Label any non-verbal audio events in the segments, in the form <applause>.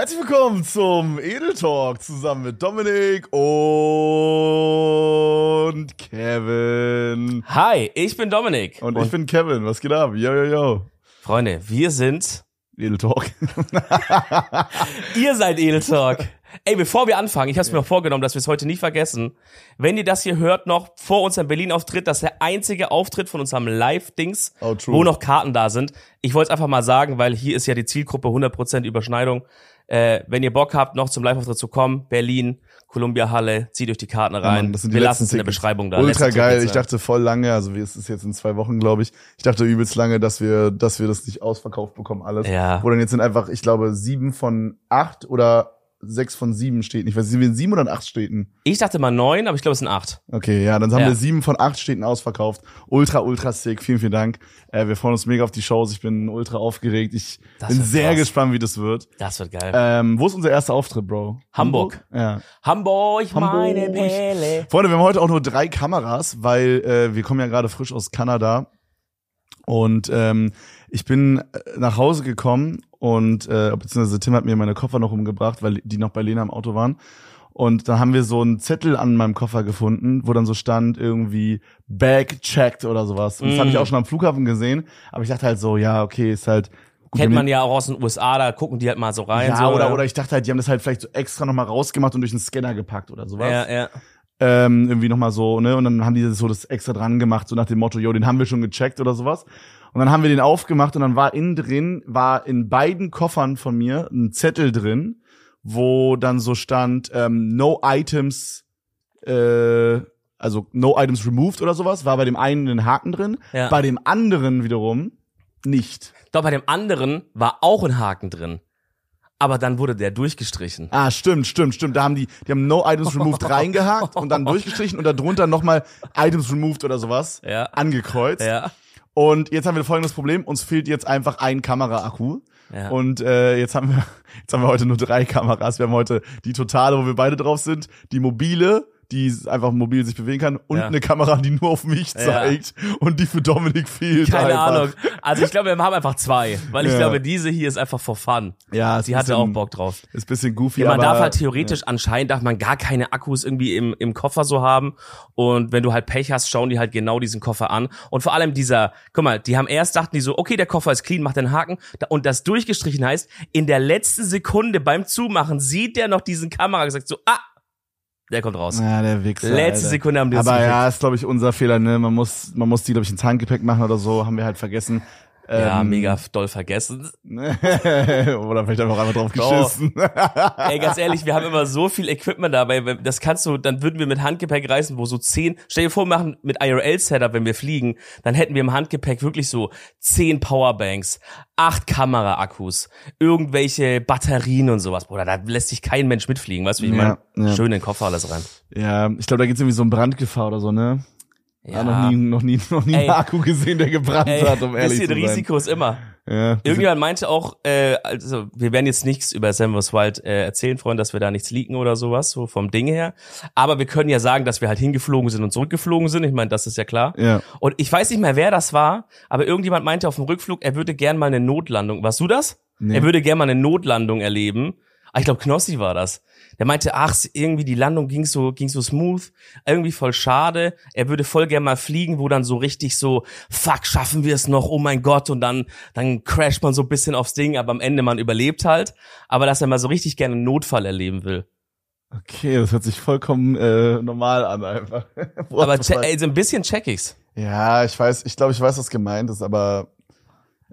Herzlich willkommen zum Edel Talk zusammen mit Dominik und Kevin. Hi, ich bin Dominik. Und, ich bin Kevin. Was geht ab? Yo, yo, yo. Freunde, wir sind. Edel Talk. <laughs> Ihr seid Edel Talk. Ey, bevor wir anfangen, ich habe es mir noch vorgenommen, dass wir es heute nicht vergessen. Wenn ihr das hier hört, noch vor unserem Berlin-Auftritt, das ist der einzige Auftritt von unserem Live-Dings, Oh, wo noch Karten da sind. Ich wollte es einfach mal sagen, weil hier ist ja die Zielgruppe 100% Überschneidung. Äh, wenn ihr Bock habt, noch zum Live-Auftritt zu kommen, Berlin, Columbia Halle, zieht euch die Karten rein. Mann, das sind die wir lassen es in der. Beschreibung da. Ultra Letzte geil. Tickets, Ich dachte voll lange, also wie es ist jetzt in zwei Wochen, glaube ich. Ich dachte übelst lange, dass wir, dass wir das nicht ausverkauft bekommen alles. Ja. Wo dann jetzt sind einfach, ich glaube, sieben von acht oder sechs von sieben Städten. Ich weiß, sind wir in sieben oder in acht Städten? Ich dachte mal neun, aber ich glaube, es sind acht. Okay, ja, dann haben Ja. wir sieben von acht Städten ausverkauft. Ultra, ultra sick. Vielen, vielen Dank. Äh, wir freuen uns mega auf die Shows. Ich bin ultra aufgeregt. Ich Das bin sehr krass. gespannt, wie das wird. Das wird geil. Ähm, wo ist unser erster Auftritt, Bro? Hamburg. Ja. Hamburg, meine Hamburg. Pelle. Freunde, wir haben heute auch nur drei Kameras, weil äh, wir kommen ja gerade frisch aus Kanada. Und ähm, ich bin äh, nach Hause gekommen und äh, beziehungsweise Tim hat mir meine Koffer noch umgebracht, weil die noch bei Lena im Auto waren. Und dann haben wir so einen Zettel an meinem Koffer gefunden, wo dann so stand irgendwie Bag checked oder sowas. Und das Mm. habe ich auch schon am Flughafen gesehen. Aber ich dachte halt so, ja, okay, ist halt gut, Kennt man ja auch aus den USA, da gucken die halt mal so rein. ja, so, oder, oder ich dachte halt, die haben das halt vielleicht so extra nochmal rausgemacht und durch einen Scanner gepackt oder sowas Ja, ja. ähm, irgendwie nochmal so, ne? Und dann haben die das so das extra dran gemacht, so nach dem Motto, yo, den haben wir schon gecheckt oder sowas. Und dann haben wir den aufgemacht und dann war innen drin, war in beiden Koffern von mir ein Zettel drin, wo dann so stand, ähm, no items, äh, also no items removed oder sowas, war bei dem einen ein Haken drin, Ja. bei dem anderen wiederum nicht. Doch bei dem anderen war auch ein Haken drin. Aber dann wurde der durchgestrichen. Ah, stimmt, stimmt, stimmt. Da haben die, die haben No Items Removed <laughs> reingehakt und dann durchgestrichen und darunter nochmal Items Removed oder sowas Ja. angekreuzt. Ja. Und jetzt haben wir folgendes Problem: Uns fehlt jetzt einfach ein Kameraakku. Ja. Und äh, jetzt haben wir <laughs> jetzt haben wir heute nur drei Kameras. Wir haben heute die totale, wo wir beide drauf sind, die mobile, die einfach mobil sich bewegen kann, und Ja. eine Kamera, die nur auf mich zeigt und die für Dominik fehlt. Keine einfach. Ahnung. Also ich glaube, wir haben einfach zwei. Weil ich Ja. glaube, diese hier ist einfach for fun. Ja, Sie hatte auch Bock drauf. Ist bisschen goofy, Ja, man aber darf halt theoretisch, anscheinend darf man gar keine Akkus irgendwie im, im Koffer so haben. Und wenn du halt Pech hast, schauen die halt genau diesen Koffer an. Und vor allem dieser, guck mal, die haben erst dachten die so, okay, der Koffer ist clean, macht den Haken. Und das durchgestrichen heißt, in der letzten Sekunde beim Zumachen sieht der noch diesen Kamera gesagt so, ah, der kommt raus. Ja, der Wichser. Letzte Alter. Sekunde haben die Aber gekriegt. ja, ist glaube ich unser Fehler, ne? Man muss, man muss die glaube ich ins Handgepäck machen oder so, haben wir halt vergessen. Ja, Ähm, mega doll vergessen. <laughs> oder vielleicht einfach einmal drauf Oh. geschissen. Ey, ganz ehrlich, wir haben immer so viel Equipment dabei. Das kannst du, dann würden wir mit Handgepäck reisen, wo so zehn, stell dir vor, wir machen mit IRL-Setup, wenn wir fliegen, dann hätten wir im Handgepäck wirklich so zehn Powerbanks, acht Kameraakkus, irgendwelche Batterien und sowas. Bruder, da lässt sich kein Mensch mitfliegen, weißt du, wie ich Ja, meine? ja. Schön in den Koffer alles rein. ja, ich glaube, da gibt's irgendwie so eine Brandgefahr oder so, ne? Ja. noch nie, noch nie, noch nie Ey. einen Akku gesehen, der gebrannt Ey, hat, um ehrlich zu bisschen sein. Risiko ist immer. Ja, Irgendjemand meinte auch, äh, also wir werden jetzt nichts über Sam vs. Wild äh, erzählen, Freunde, dass wir da nichts leaken oder sowas, so vom Ding her. Aber wir können ja sagen, dass wir halt hingeflogen sind und zurückgeflogen sind. Ich meine, das ist ja klar. ja. Und ich weiß nicht mehr, wer das war, aber irgendjemand meinte auf dem Rückflug, er würde gern mal eine Notlandung. Warst du das? Nee. Er würde gern mal eine Notlandung erleben. Ah, ich glaube, Knossi war das. Der meinte, ach, irgendwie die Landung ging so, ging so smooth, irgendwie voll schade. Er würde voll gern mal fliegen, wo dann so richtig so, fuck, schaffen wir es noch, oh mein Gott, und dann, dann crasht man so ein bisschen aufs Ding, aber am Ende man überlebt halt. Aber dass er mal so richtig gerne einen Notfall erleben will. Okay, das hört sich vollkommen äh, normal an einfach. <laughs> Aber ey, so ein bisschen check ich's. Ja, ich weiß, ich glaube, ich weiß, was gemeint ist, aber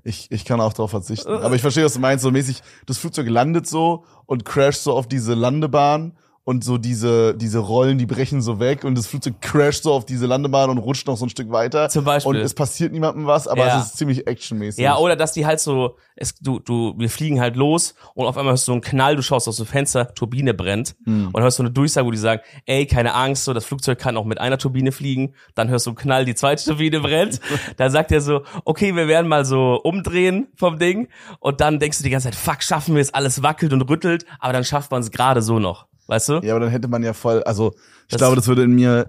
ich, ich kann auch darauf verzichten. Aber ich verstehe, was du meinst, so mäßig, das Flugzeug landet so und crasht so auf diese Landebahn und so diese, diese Rollen, die brechen so weg und das Flugzeug crasht so auf diese Landebahn und rutscht noch so ein Stück weiter. Zum Beispiel. Und es passiert niemandem was, aber Ja. es ist ziemlich actionmäßig. Ja, oder dass die halt so, es, du, du, wir fliegen halt los und auf einmal hörst du so einen Knall, du schaust aus dem Fenster, Turbine brennt Hm. und hörst so eine Durchsage, wo die sagen, ey, keine Angst, so das Flugzeug kann auch mit einer Turbine fliegen, dann hörst du einen Knall, die zweite Turbine brennt, <laughs> dann sagt er so, okay, wir werden mal so umdrehen vom Ding und dann denkst du die ganze Zeit, fuck, schaffen wir es, alles wackelt und rüttelt, aber dann schafft man es gerade so noch, weißt du? Ja, aber dann hätte man ja voll, also ich Das- glaube, das würde in mir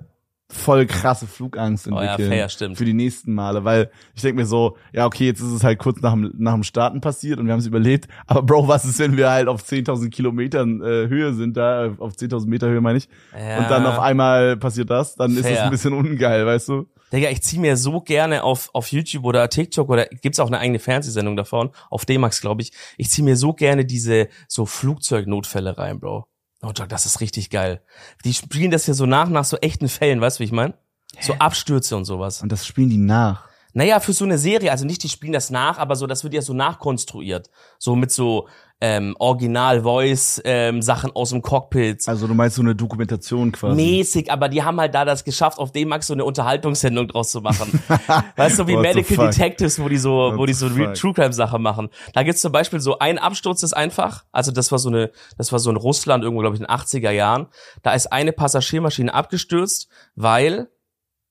voll krasse Flugangst Oh ja, entwickeln fair, stimmt. für die nächsten Male, weil ich denke mir so, ja okay, jetzt ist es halt kurz nach dem, nach dem Starten passiert und wir haben es überlebt, aber Bro, was ist, wenn wir halt auf 10.000 Kilometern äh, Höhe sind, da auf 10.000 Meter Höhe meine ich, Ja. und dann auf einmal passiert das, dann ist es Fair. ein bisschen ungeil, weißt du? Digga, ich zieh mir so gerne auf, auf YouTube oder TikTok oder gibt's auch eine eigene Fernsehsendung davon, auf D-Max, glaube ich. Ich zieh mir so gerne diese so Flugzeugnotfälle rein, Bro. Oh, Doc, das ist richtig geil. Die spielen das ja so nach nach so echten Fällen, weißt du, wie ich mein? So Abstürze und sowas. Und das spielen die nach. Naja, für so eine Serie, also nicht die spielen das nach, aber so, das wird ja so nachkonstruiert. So mit so ähm, Original-Voice-Sachen aus dem Cockpit. Also du meinst so eine Dokumentation quasi. mäßig, aber die haben halt da das geschafft, auf D-Max so eine Unterhaltungssendung draus zu machen. <laughs> weißt du, wie What Medical? Detectives, wo die so, What wo die so? True Crime Sachen machen. Da gibt's zum Beispiel so ein Absturz ist einfach, also das war so eine, das war so in Russland irgendwo, glaube ich, in den 80er Jahren. Da ist eine Passagiermaschine abgestürzt, weil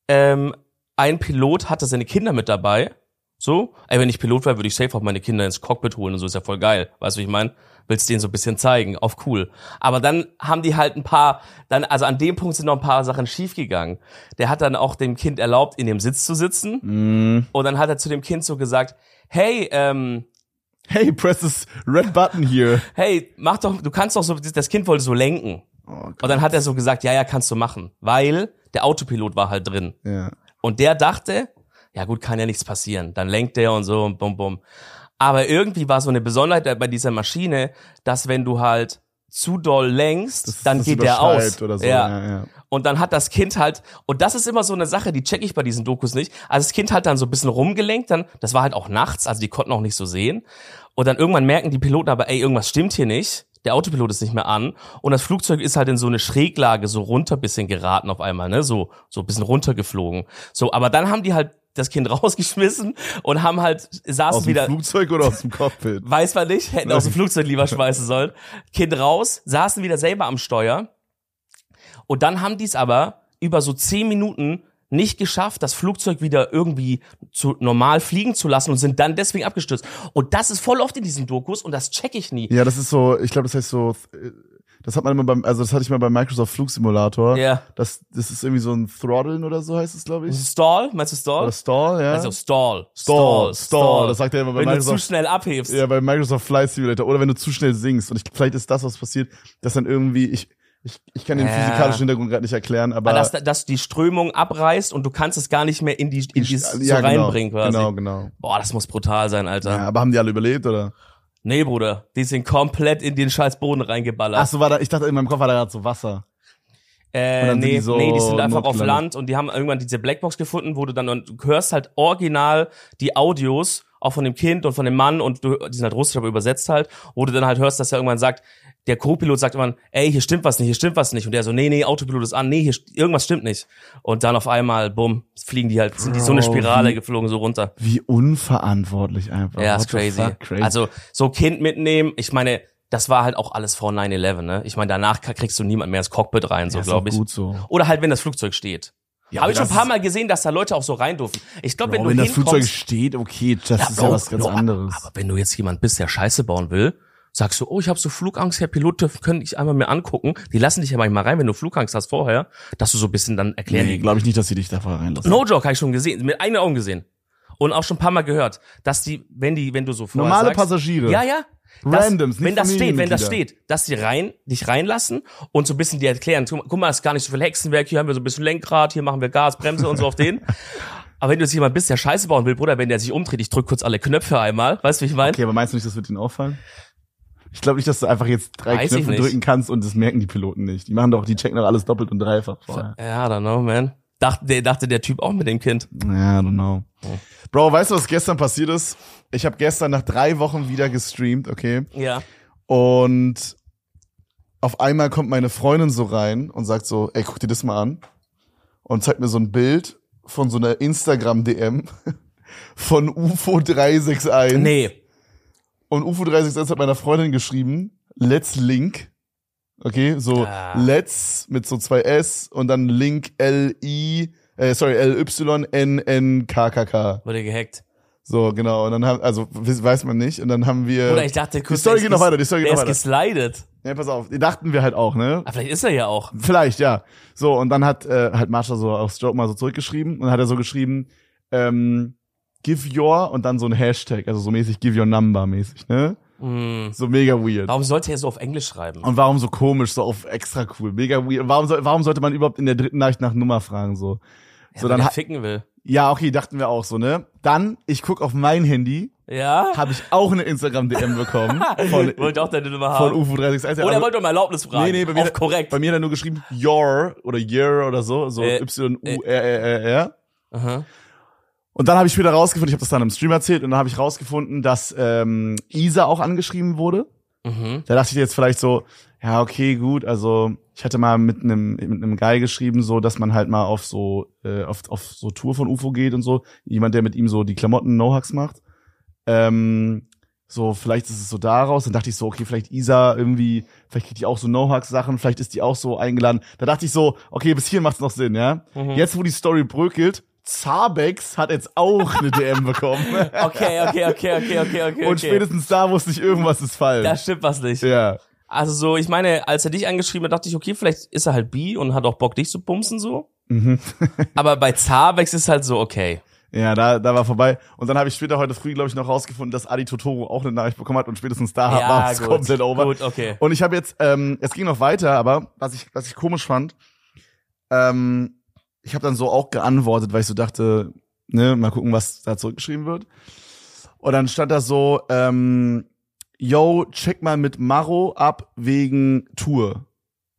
ähm, ein Pilot hatte seine Kinder mit dabei. So, ey, wenn ich Pilot wäre, würde ich safe auch meine Kinder ins Cockpit holen und so ist ja voll geil. Weißt du, wie ich meine? Willst denen so ein bisschen zeigen, auf cool. Aber dann haben die halt ein paar, dann, also an dem Punkt sind noch ein paar Sachen schiefgegangen. Der hat dann auch dem Kind erlaubt, in dem Sitz zu sitzen. Mm. Und dann hat er zu dem Kind so gesagt, hey, ähm, Hey, press this red button here. hey, mach doch, du kannst doch so, das Kind wollte so lenken. Oh, Und dann hat er so gesagt, ja, ja, kannst du machen. Weil der Autopilot war halt drin. ja. Und der dachte, ja gut, kann ja nichts passieren. Dann lenkt der und so und bum bum. Aber irgendwie war so eine Besonderheit bei dieser Maschine, dass wenn du halt zu doll lenkst, Das- dann das geht der aus. so. Ja. Ja, ja. Und dann hat das Kind halt, und das ist immer so eine Sache, die check ich bei diesen Dokus nicht. Also das Kind hat dann so ein bisschen rumgelenkt, dann, das war halt auch nachts, also die konnten auch nicht so sehen. Und dann irgendwann merken die Piloten aber, ey, irgendwas stimmt hier nicht. Der Autopilot ist nicht mehr an. Und das Flugzeug ist halt in so eine Schräglage so runter bisschen geraten auf einmal, ne? So, so ein bisschen runtergeflogen. So, aber dann haben die halt das Kind <laughs> rausgeschmissen und haben halt, saßen Aus dem wieder, Flugzeug oder aus dem Cockpit? <laughs> weiß man nicht, hätten aus dem Flugzeug lieber schmeißen sollen. Kind raus, saßen wieder selber am Steuer. Und dann haben die es aber über so zehn Minuten nicht geschafft, das Flugzeug wieder irgendwie zu normal fliegen zu lassen und sind dann deswegen abgestürzt. Und das ist voll oft in diesen Dokus und das check ich nie. Ja, das ist so, ich glaube, das heißt so, äh, das hat man immer beim, also das hatte ich mal beim Microsoft Flugsimulator. Ja. Das, das ist irgendwie so ein Throtteln oder so heißt es, glaube ich. Stall, meinst du Stall? Oder Stall, ja. Also Stall. Stall, Stall, das sagt er immer bei Wenn du zu Microsoft. schnell abhebst. ja, bei Microsoft Flight Simulator. Oder wenn du zu schnell singst. Und ich, vielleicht ist das, was passiert, dass dann irgendwie, ich, ich, ich kann den Ja. physikalischen Hintergrund gerade nicht erklären, aber. dass, dass die Strömung abreißt und du kannst es gar nicht mehr in die, in die so ja, genau, reinbringen quasi. Genau, genau. Boah, das muss brutal sein, Alter. Ja, aber haben die alle überlebt, oder? Nee, Bruder, die sind komplett in den scheiß Boden reingeballert. Ach so, war da, ich dachte, in meinem Kopf war da gerade so Wasser. Äh, nee, die so nee, die sind einfach auf. Land und die haben irgendwann diese Blackbox gefunden, wo du dann und du hörst halt original die Audios auch von dem Kind und von dem Mann und du, die sind halt russisch, aber übersetzt halt, wo du dann halt hörst, dass er irgendwann sagt, der Co-Pilot sagt irgendwann, ey, hier stimmt was nicht, hier stimmt was nicht. Und der so, nee, nee, Autopilot ist an, nee, hier, irgendwas stimmt nicht. Und dann auf einmal, bumm, fliegen die halt, sind die so eine Spirale wie- geflogen, so runter. Wie unverantwortlich einfach. Ja, ist crazy. crazy. Also so Kind mitnehmen, ich meine, das war halt auch alles vor 9-11, ne? Ich meine, danach kriegst du niemand mehr ins Cockpit rein, so ja, glaube ich. gut so. Oder halt, wenn das Flugzeug steht. Ja, Habe ich schon ein paar Mal gesehen, dass da Leute auch so rein durften. Ich glaube, wenn du wenn das Flugzeug steht, okay, das ist ja was ganz anderes. Aber wenn du jetzt jemand bist, der Scheiße bauen will, sagst du, oh, ich habe so Flugangst, Herr Pilot, können dich einmal mir angucken. Die lassen dich ja manchmal rein, wenn du Flugangst hast vorher, dass du so ein bisschen dann erklären. nee, glaube ich nicht, dass sie dich da vorher reinlassen. No joke, habe ich schon gesehen, mit eigenen Augen gesehen. Und auch schon ein paar Mal gehört, dass die, wenn die, wenn du so vorher Normale sagst, Passagiere. Ja, ja. Das, Randoms, nicht wenn das steht, wenn das steht, dass die rein, dich reinlassen und so ein bisschen dir erklären, guck mal, es ist gar nicht so viel Hexenwerk, hier haben wir so ein bisschen Lenkrad, hier machen wir Gas, Bremse und so auf den. <laughs> Aber wenn du jetzt jemand bist, der Scheiße bauen will, Bruder, wenn der sich umdreht, ich drück kurz alle Knöpfe einmal, weißt du, wie ich meine? Okay, aber meinst du nicht, das wird ihnen auffallen? Ich glaube nicht, dass du einfach jetzt drei Weiß Knöpfe drücken kannst und das merken die Piloten nicht. Die machen doch, die checken doch alles doppelt und dreifach vorher. Ja, I don't know, man. Dachte, der, dachte der Typ auch mit dem Kind. Ja, I don't know. Bro, weißt du, was gestern passiert ist? Ich habe gestern nach drei Wochen wieder gestreamt, okay? Ja. Und auf einmal kommt meine Freundin so rein und sagt so, ey, guck dir das mal an. Und zeigt mir so ein Bild von so einer Instagram-DM <laughs> von UFO 361. Nee. Und UFO 361 hat meiner Freundin geschrieben, let's link. Okay, so Ah. let's mit so zwei S und dann link L-I, äh, sorry, L-Y-N-N-K-K-K. Wurde gehackt. So, genau. Und dann haben, also, weiß man nicht. Und dann haben wir. Oder ich dachte kurz, die Story geht ist noch weiter, die Story geht der noch ist weiter. geslidet. Ja, pass auf, die dachten wir halt auch, ne? Ah, vielleicht ist er ja auch. Vielleicht, ja. So, und dann hat äh, halt Marsha so aufs Joke mal so zurückgeschrieben und dann hat er so geschrieben, ähm, give your und dann so ein Hashtag, also so mäßig give your number mäßig, ne? Hm. So mega weird. Warum sollte er so auf Englisch schreiben? Und warum so komisch, so auf extra cool, mega weird. Warum, soll, warum sollte man überhaupt in der dritten Nachricht nach Nummer fragen, so? Ja, so, dann er ficken will. Ja, okay, dachten wir auch so, ne? Dann, ich guck auf mein Handy, Ja? habe ich auch eine Instagram-DM bekommen <laughs> von, wollte auch deine Nummer von haben. UFO361. Oder er Also- wollte um Erlaubnis fragen. Nee, nee, bei mir- Auf korrekt. Bei mir hat er nur geschrieben, your oder your oder so, so Äh, Y-U-R-R-R-R. Aha. Und dann habe ich später rausgefunden, ich habe das dann im Stream erzählt, und dann habe ich rausgefunden, dass ähm, Isa auch angeschrieben wurde. Mhm. Da dachte ich jetzt vielleicht so, ja, okay, gut, also ich hatte mal mit einem mit einem Guy geschrieben, so, dass man halt mal auf so äh, auf, auf so Tour von UFO geht und so, jemand, der mit ihm so die Klamotten No-Hacks macht. Ähm, so, vielleicht ist es so daraus. Dann dachte ich so, okay, vielleicht Isa irgendwie, vielleicht kriegt die auch so No-Hacks-Sachen, vielleicht ist die auch so eingeladen. Da dachte ich so, okay, bis hier macht's noch Sinn, ja. Mhm. Jetzt, wo die Story bröckelt, Zabex hat jetzt auch eine DM bekommen. <laughs> Okay, okay, okay, okay, okay, okay. Und okay. spätestens da wusste ich, irgendwas ist falsch. Da stimmt was nicht. ja. Also so, ich meine, als er dich angeschrieben hat, dachte ich, okay, vielleicht ist er halt bi und hat auch Bock, dich zu bumsen so. Mhm. <laughs> Aber bei Zabex ist halt so, okay. Ja, da, da war vorbei. Und dann habe ich später heute früh, glaube ich, noch rausgefunden, dass Adi Totoro auch eine Nachricht bekommen hat und spätestens da Ja, war es komplett over. gut, okay. Und ich habe jetzt, ähm, es ging noch weiter, aber was ich, was ich komisch fand, ähm, ich habe dann so auch geantwortet, weil ich so dachte, ne, mal gucken, was da zurückgeschrieben wird. Und dann stand da so, ähm, yo, check mal mit Maro ab wegen Tour.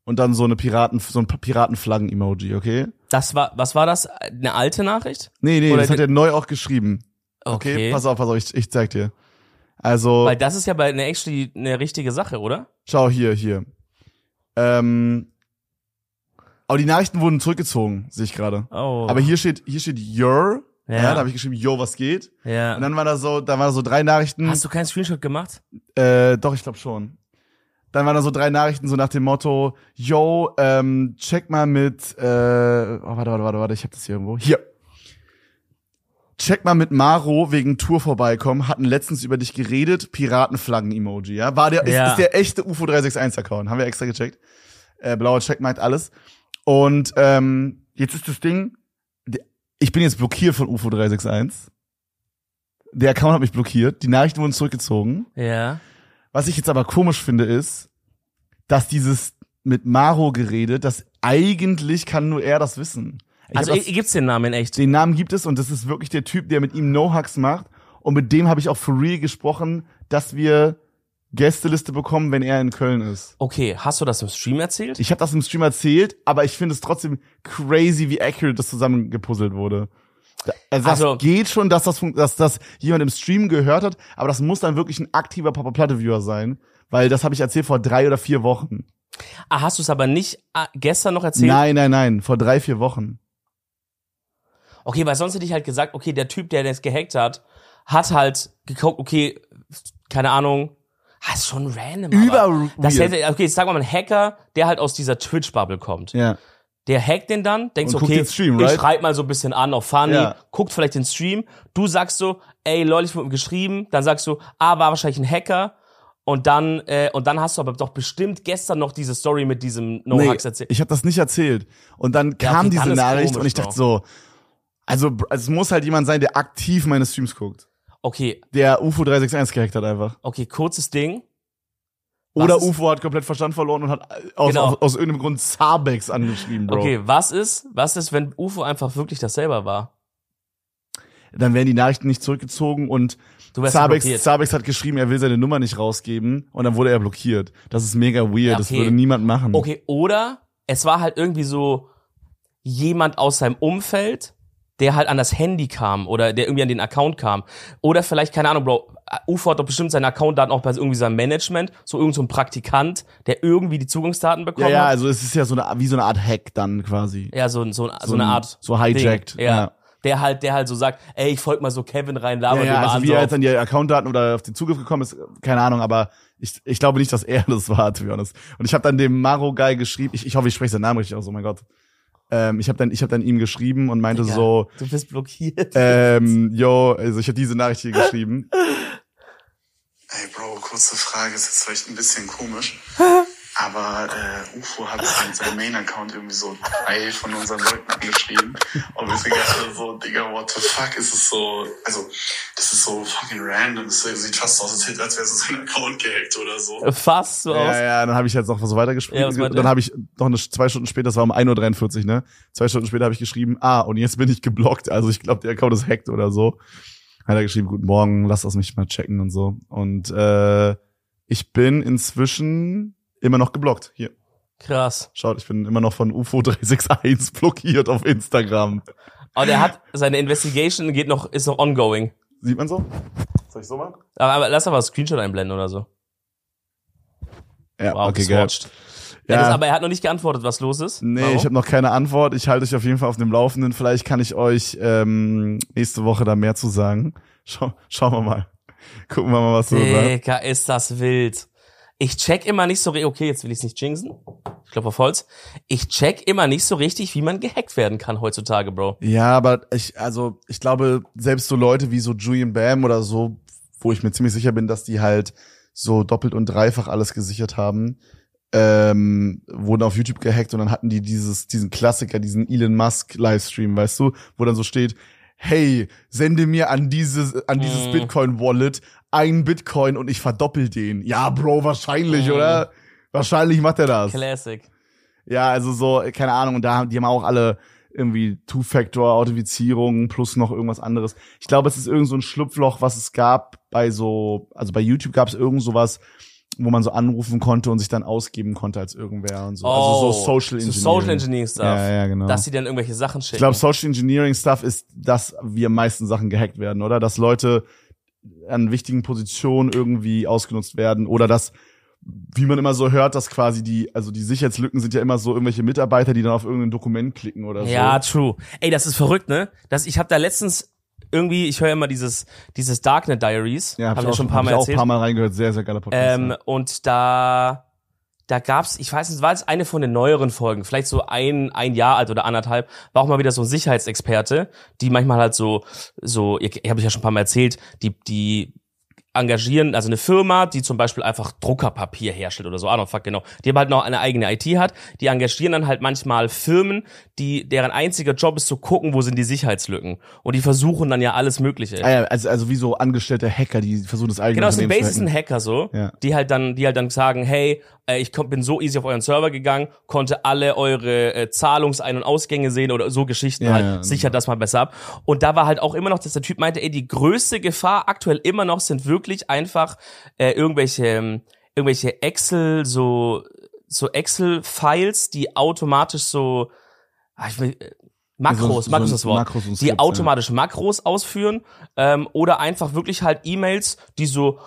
Und dann so eine Piraten, so ein Piratenflaggen-Emoji, okay? Das war, was war das? Eine alte Nachricht? Nee, nee, Oder das hat er neu auch geschrieben. Okay, Okay. pass auf, pass auf, ich, ich zeig dir. Also, Weil das ist ja bei einer actually eine richtige Sache, oder? schau hier, hier. Ähm, aber die Nachrichten wurden zurückgezogen, sehe ich gerade. Oh. Aber hier steht, hier steht your. Ja, Ja. da habe ich geschrieben, yo, was geht? ja. Und dann war da so, da waren so drei Nachrichten. Hast du keinen Screenshot gemacht? Äh, doch, ich glaube schon. Dann waren da so drei Nachrichten so nach dem Motto, yo, ähm, check mal mit, äh, oh, warte, warte, warte, warte, ich habe das hier irgendwo. Hier. Check mal mit Maro wegen Tour vorbeikommen, hatten letztens über dich geredet, Piratenflaggen-Emoji, ja? War der, Ja. ist, ist der echte UFO 361-Account, haben wir extra gecheckt. Äh, blauer Check meint alles. Und ähm, jetzt ist das Ding, ich bin jetzt blockiert von UFO 361. Der Account hat mich blockiert, die Nachrichten wurden zurückgezogen. Ja. Was ich jetzt aber komisch finde, ist, dass dieses mit Maro geredet, das eigentlich kann nur er das wissen. Ich Also das, gibt's den Namen in echt? den Namen gibt es und das ist wirklich der Typ, der mit ihm No-Hacks macht. Und mit dem habe ich auch for real gesprochen, dass wir Gästeliste bekommen, wenn er in Köln ist. Okay, hast du das im Stream erzählt? Ich habe das im Stream erzählt, aber ich finde es trotzdem crazy, wie accurate das zusammengepuzzelt wurde. Da- Also das Also- geht schon, dass das, dass das jemand im Stream gehört hat, aber das muss dann wirklich ein aktiver Papa Platte Viewer sein, weil das habe ich erzählt vor drei oder vier Wochen. Ah, hast du es aber nicht ah, gestern noch erzählt? Nein, nein, nein, vor drei, vier Wochen. Okay, weil sonst hätte ich halt gesagt, okay, der Typ, der das gehackt hat, hat halt geguckt, okay, keine Ahnung, ah, ist schon random. Über das weird. hätte, okay, jetzt sagen wir mal, ein Hacker, der halt aus dieser Twitch-Bubble kommt. Ja. Der hackt den dann, denkt Und so, okay, den Stream, ich right? schreib mal so ein bisschen an auf Funny, Ja. guckt vielleicht den Stream, du sagst so, ey, Leute, ich wurde geschrieben, dann sagst du, ah, war wahrscheinlich ein Hacker, und dann, äh, und dann hast du aber doch bestimmt gestern noch diese Story mit diesem No-Hacks erzählt. ich habe das nicht erzählt. Und dann Ja, kam okay, diese Nachricht komisch, und ich dachte so, also br- es muss halt jemand sein, der aktiv meine Streams guckt. Okay, Der UFO 361 gehackt hat einfach. okay, kurzes Ding. Oder ist- UFO hat komplett Verstand verloren und hat aus, Genau. aus, aus irgendeinem Grund Zabex angeschrieben, Bro. Okay, was ist, was ist, wenn UFO einfach wirklich das selber war? Dann werden die Nachrichten nicht zurückgezogen und Zabex. Zabex hat geschrieben, er will seine Nummer nicht rausgeben und dann wurde er blockiert. Das ist mega weird, Ja, das okay. würde niemand machen. Okay, oder es war halt irgendwie so jemand aus seinem Umfeld, der halt an das Handy kam oder der irgendwie an den Account kam. Oder vielleicht, keine Ahnung, Bro, UFO hat doch bestimmt seine Accountdaten auch bei irgendwie seinem Management, so irgend so ein Praktikant, der irgendwie die Zugangsdaten Ja, bekommen ja, hat. also es ist ja so eine, wie so eine Art Hack dann quasi. Ja, so, so, so, So eine ein- Art. so hijacked, Ding. Ja. ja. Der halt, der halt so sagt, ey, ich folg mal so Kevin rein, laber Ja, ja, ja, also an. wie er jetzt an die Accountdaten oder auf den Zugriff gekommen ist, keine Ahnung, aber ich, ich glaube nicht, dass er <laughs> das war, to be honest. Und ich habe dann dem Maro-Guy geschrieben, ich, ich hoffe, ich spreche seinen Namen richtig aus, oh mein Gott. Ähm, ich habe dann, ich hab dann ihm geschrieben und meinte Digga, so, Du bist blockiert. ähm, yo, also ich habe diese Nachricht hier geschrieben. Ey Bro, kurze Frage, ist jetzt vielleicht ein bisschen komisch. <laughs> aber äh, UFO hat in seinem Main-Account irgendwie so drei von unseren Leuten angeschrieben. Und wir sind gerade so, Digga, what the fuck, ist es so, also, das ist so fucking random. Es sieht fast aus, als wäre so sein Account gehackt oder so. Fast so aus. Ja, ja, dann habe ich jetzt noch so weitergespielt. Ja, was dann habe ich noch eine, zwei Stunden später, das war um 1.43 Uhr, ne? Zwei Stunden später habe ich geschrieben, ah, und jetzt bin ich geblockt. Also ich glaube, der Account ist hackt oder so. Hat er geschrieben, guten Morgen, lass das mich mal checken und so. Und äh, ich bin inzwischen immer noch geblockt. Hier, Krass. schaut, ich bin immer noch von UFO 361 <laughs> blockiert auf Instagram. Aber der hat, seine Investigation geht noch, ist noch ongoing. Sieht man so? Soll ich so machen? Aber, aber lass aber einen Screenshot einblenden oder so. Ja, Wow, okay, geil. Ja. Ja. das, aber er hat noch nicht geantwortet, was los ist. Nee, Warum? ich habe noch keine Antwort. Ich halte euch auf jeden Fall auf dem Laufenden. Vielleicht kann ich euch ähm, nächste Woche da mehr zu sagen. Schau, schauen wir mal. Gucken wir mal, was so. Digga, ist das wild. Ich check immer nicht so, okay, jetzt will ich es nicht jinxen. Ich glaube auf Holz. Ich check immer nicht so richtig, wie man gehackt werden kann heutzutage, Bro. Ja, aber ich, also ich glaube, selbst so Leute wie so Julian Bam oder so, wo ich mir ziemlich sicher bin, dass die halt so doppelt und dreifach alles gesichert haben, ähm, wurden auf YouTube gehackt und dann hatten die dieses, diesen Klassiker, diesen Elon Musk Livestream, weißt du, wo dann so steht, hey, sende mir an dieses, an dieses Mhm. Bitcoin Wallet ein Bitcoin und ich verdoppel den. Ja, Bro, wahrscheinlich, Mhm. oder? Wahrscheinlich macht er das. Classic. Ja, also so, keine Ahnung, und da, die haben auch alle irgendwie Two-Factor-Authentifizierung plus noch irgendwas anderes. Ich glaube, es ist irgend so ein Schlupfloch, was es gab bei so, also bei YouTube gab es irgend sowas, wo man so anrufen konnte und sich dann ausgeben konnte als irgendwer und so. also so Social Engineering. Oh, So Social Engineering Stuff. Ja, ja, genau. Dass sie dann irgendwelche Sachen schicken. ich glaube, Social Engineering Stuff ist, dass wir am meisten Sachen gehackt werden, oder? Dass Leute an wichtigen Positionen irgendwie ausgenutzt werden oder dass wie man immer so hört, dass quasi die, also die Sicherheitslücken sind ja immer so irgendwelche Mitarbeiter, die dann auf irgendein Dokument klicken oder so. Ja, true. Ey, das ist verrückt, ne? Das, ich habe da letztens irgendwie, ich höre immer dieses, dieses Darknet Diaries. Ja, hab, hab ich auch schon ein paar Mal ich auch erzählt. ein paar Mal reingehört. Sehr, sehr geiler Podcast. Ähm, ja. und da, da gab's, ich weiß nicht, war es eine von den neueren Folgen, vielleicht so ein, ein Jahr alt oder anderthalb, war auch mal wieder so ein Sicherheitsexperte, die manchmal halt so, so, ihr, ihr habe ich ja schon ein paar Mal erzählt, die, die engagieren, also eine Firma, die zum Beispiel einfach Druckerpapier herstellt oder so, ah, fuck, genau, die aber halt noch eine eigene IT hat, die engagieren dann halt manchmal Firmen, die, deren einziger Job ist zu gucken, wo sind die Sicherheitslücken. Und die versuchen dann ja alles Mögliche. Ah ja, also, also wie so angestellte Hacker, die versuchen das eigene Genau, Unternehmen basically zu ein. Hacker so, Ja. die halt dann, die halt dann sagen, hey, äh, ich bin so easy auf euren Server gegangen, konnte alle eure äh, Zahlungsein- und Ausgänge sehen oder so Geschichten Ja, halt, ja, sichert das mal besser ab. Und da war halt auch immer noch, dass der Typ meinte, ey, die größte Gefahr aktuell immer noch sind wirklich einfach äh, irgendwelche, ähm, irgendwelche Excel, so, so Excel-Files, die automatisch so, ah, ich will, äh, Makros, so Makros ist das Wort, Makros die Skripts, automatisch Makros ausführen ähm, oder einfach wirklich halt E-Mails, die so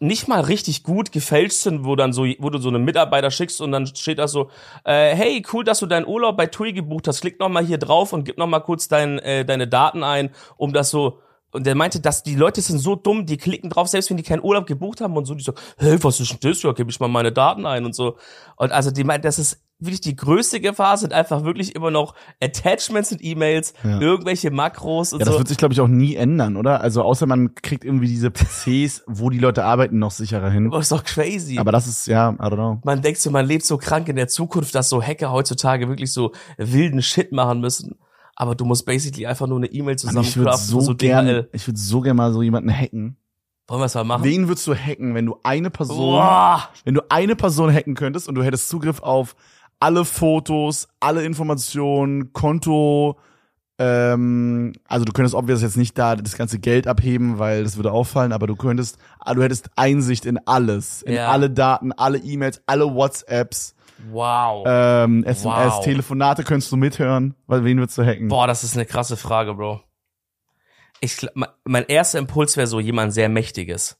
nicht mal richtig gut gefälscht sind, wo dann so, wo du so einen Mitarbeiter schickst und dann steht da so, äh, hey, cool, dass du deinen Urlaub bei TUI gebucht hast, klick noch mal hier drauf und gib noch mal kurz dein, äh, deine Daten ein, um das so und der meinte, dass die Leute sind so dumm, die klicken drauf, selbst wenn die keinen Urlaub gebucht haben und so, die so, hey, was ist denn das? Ja, gib ich mal meine Daten ein und so. Und also die meint, das ist wirklich die größte Gefahr, sind einfach wirklich immer noch Attachments und E-Mails, Ja. irgendwelche Makros und Ja, das so. wird sich, glaube ich, auch nie ändern, oder? Also außer man kriegt irgendwie diese PCs, wo die Leute arbeiten, noch sicherer hin. Das ist doch crazy. Aber das ist, ja, I don't know. man denkt so, man lebt so krank in der Zukunft, dass so Hacker heutzutage wirklich so wilden Shit machen müssen. Aber du musst basically einfach nur eine E-Mail Mann, ich würde zusammencraften, so, so gern, DHL. ich würde so gern mal so jemanden hacken. Wollen wir es mal machen? Wen würdest du hacken, wenn du eine Person, Boah. wenn du eine Person hacken könntest und du hättest Zugriff auf alle Fotos, alle Informationen, Konto, ähm, also du könntest obviously jetzt nicht da das ganze Geld abheben, weil das würde auffallen, aber du könntest, du hättest Einsicht in alles, in Ja. alle Daten, alle E-Mails, alle WhatsApps, Wow. ähm, SMS, Wow. Telefonate könntest du mithören, weil wen würdest du hacken? Boah, das ist eine krasse Frage, Bro. Ich, mein- mein erster Impuls wäre so jemand sehr Mächtiges.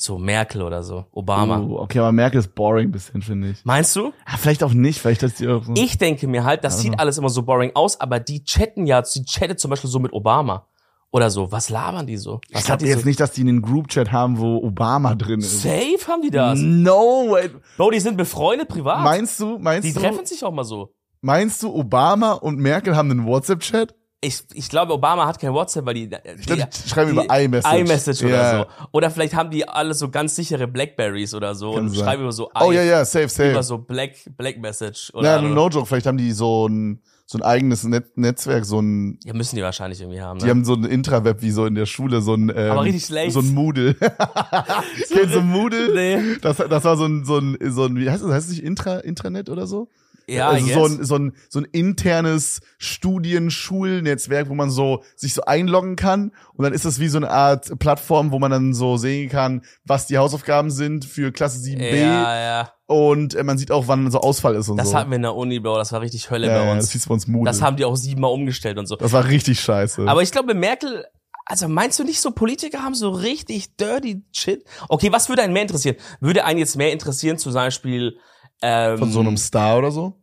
So Merkel oder so, Obama. Oh, okay, aber Merkel ist boring bisschen, finde ich. Meinst du? Ah, vielleicht auch nicht, vielleicht ist die auch so. Ich denke mir halt, das Also. sieht alles immer so boring aus, aber die chatten ja, die chattet zum Beispiel so mit Obama. Oder so. Was labern die so? ich Was glaube jetzt so? nicht, dass die einen Group-Chat haben, wo Obama drin ist. Safe haben die das. No way. Bro, die sind befreundet privat. Meinst du, meinst die du, treffen sich auch mal so. meinst du, Obama und Merkel haben einen WhatsApp-Chat? ich, ich glaube, Obama hat kein WhatsApp, weil die, Ich glaube, die schreiben über iMessage. iMessage oder Ja. so. Oder vielleicht haben die alle so ganz sichere Blackberries oder so Kann und sein. schreiben über so Oh i- ja, ja, safe, safe. über so Black, Black Message oder Ja, no joke, vielleicht haben die so ein, so ein eigenes Net Netzwerk, so ein, ja, müssen die wahrscheinlich irgendwie haben. Ne? die haben so ein Intraweb wie so in der Schule, so ein, ähm, Aber richtig schlecht. so ein Moodle. <laughs> Kennst du Moodle? Nee. Das, das war so ein, so ein, so ein, wie heißt das, heißt es nicht Intra, Intranet oder so? Ja, also I so ein, so ein, so ein internes Studien-Schulnetzwerk, wo man so sich so einloggen kann und dann ist das wie so eine Art Plattform, wo man dann so sehen kann, was die Hausaufgaben sind für Klasse 7b ja, ja. und äh, man sieht auch, wann so Ausfall ist und Das so. hatten wir in der Uni, Bro. Das war richtig Hölle ja, bei uns. das hieß bei uns Moodle. Das haben die auch siebenmal umgestellt und so. das war richtig scheiße. Aber ich glaube, Merkel, also meinst du nicht so, Politiker haben so richtig dirty shit? Okay, was würde einen mehr interessieren? Würde einen jetzt mehr interessieren, zum Beispiel, ähm, Von so einem Star oder so?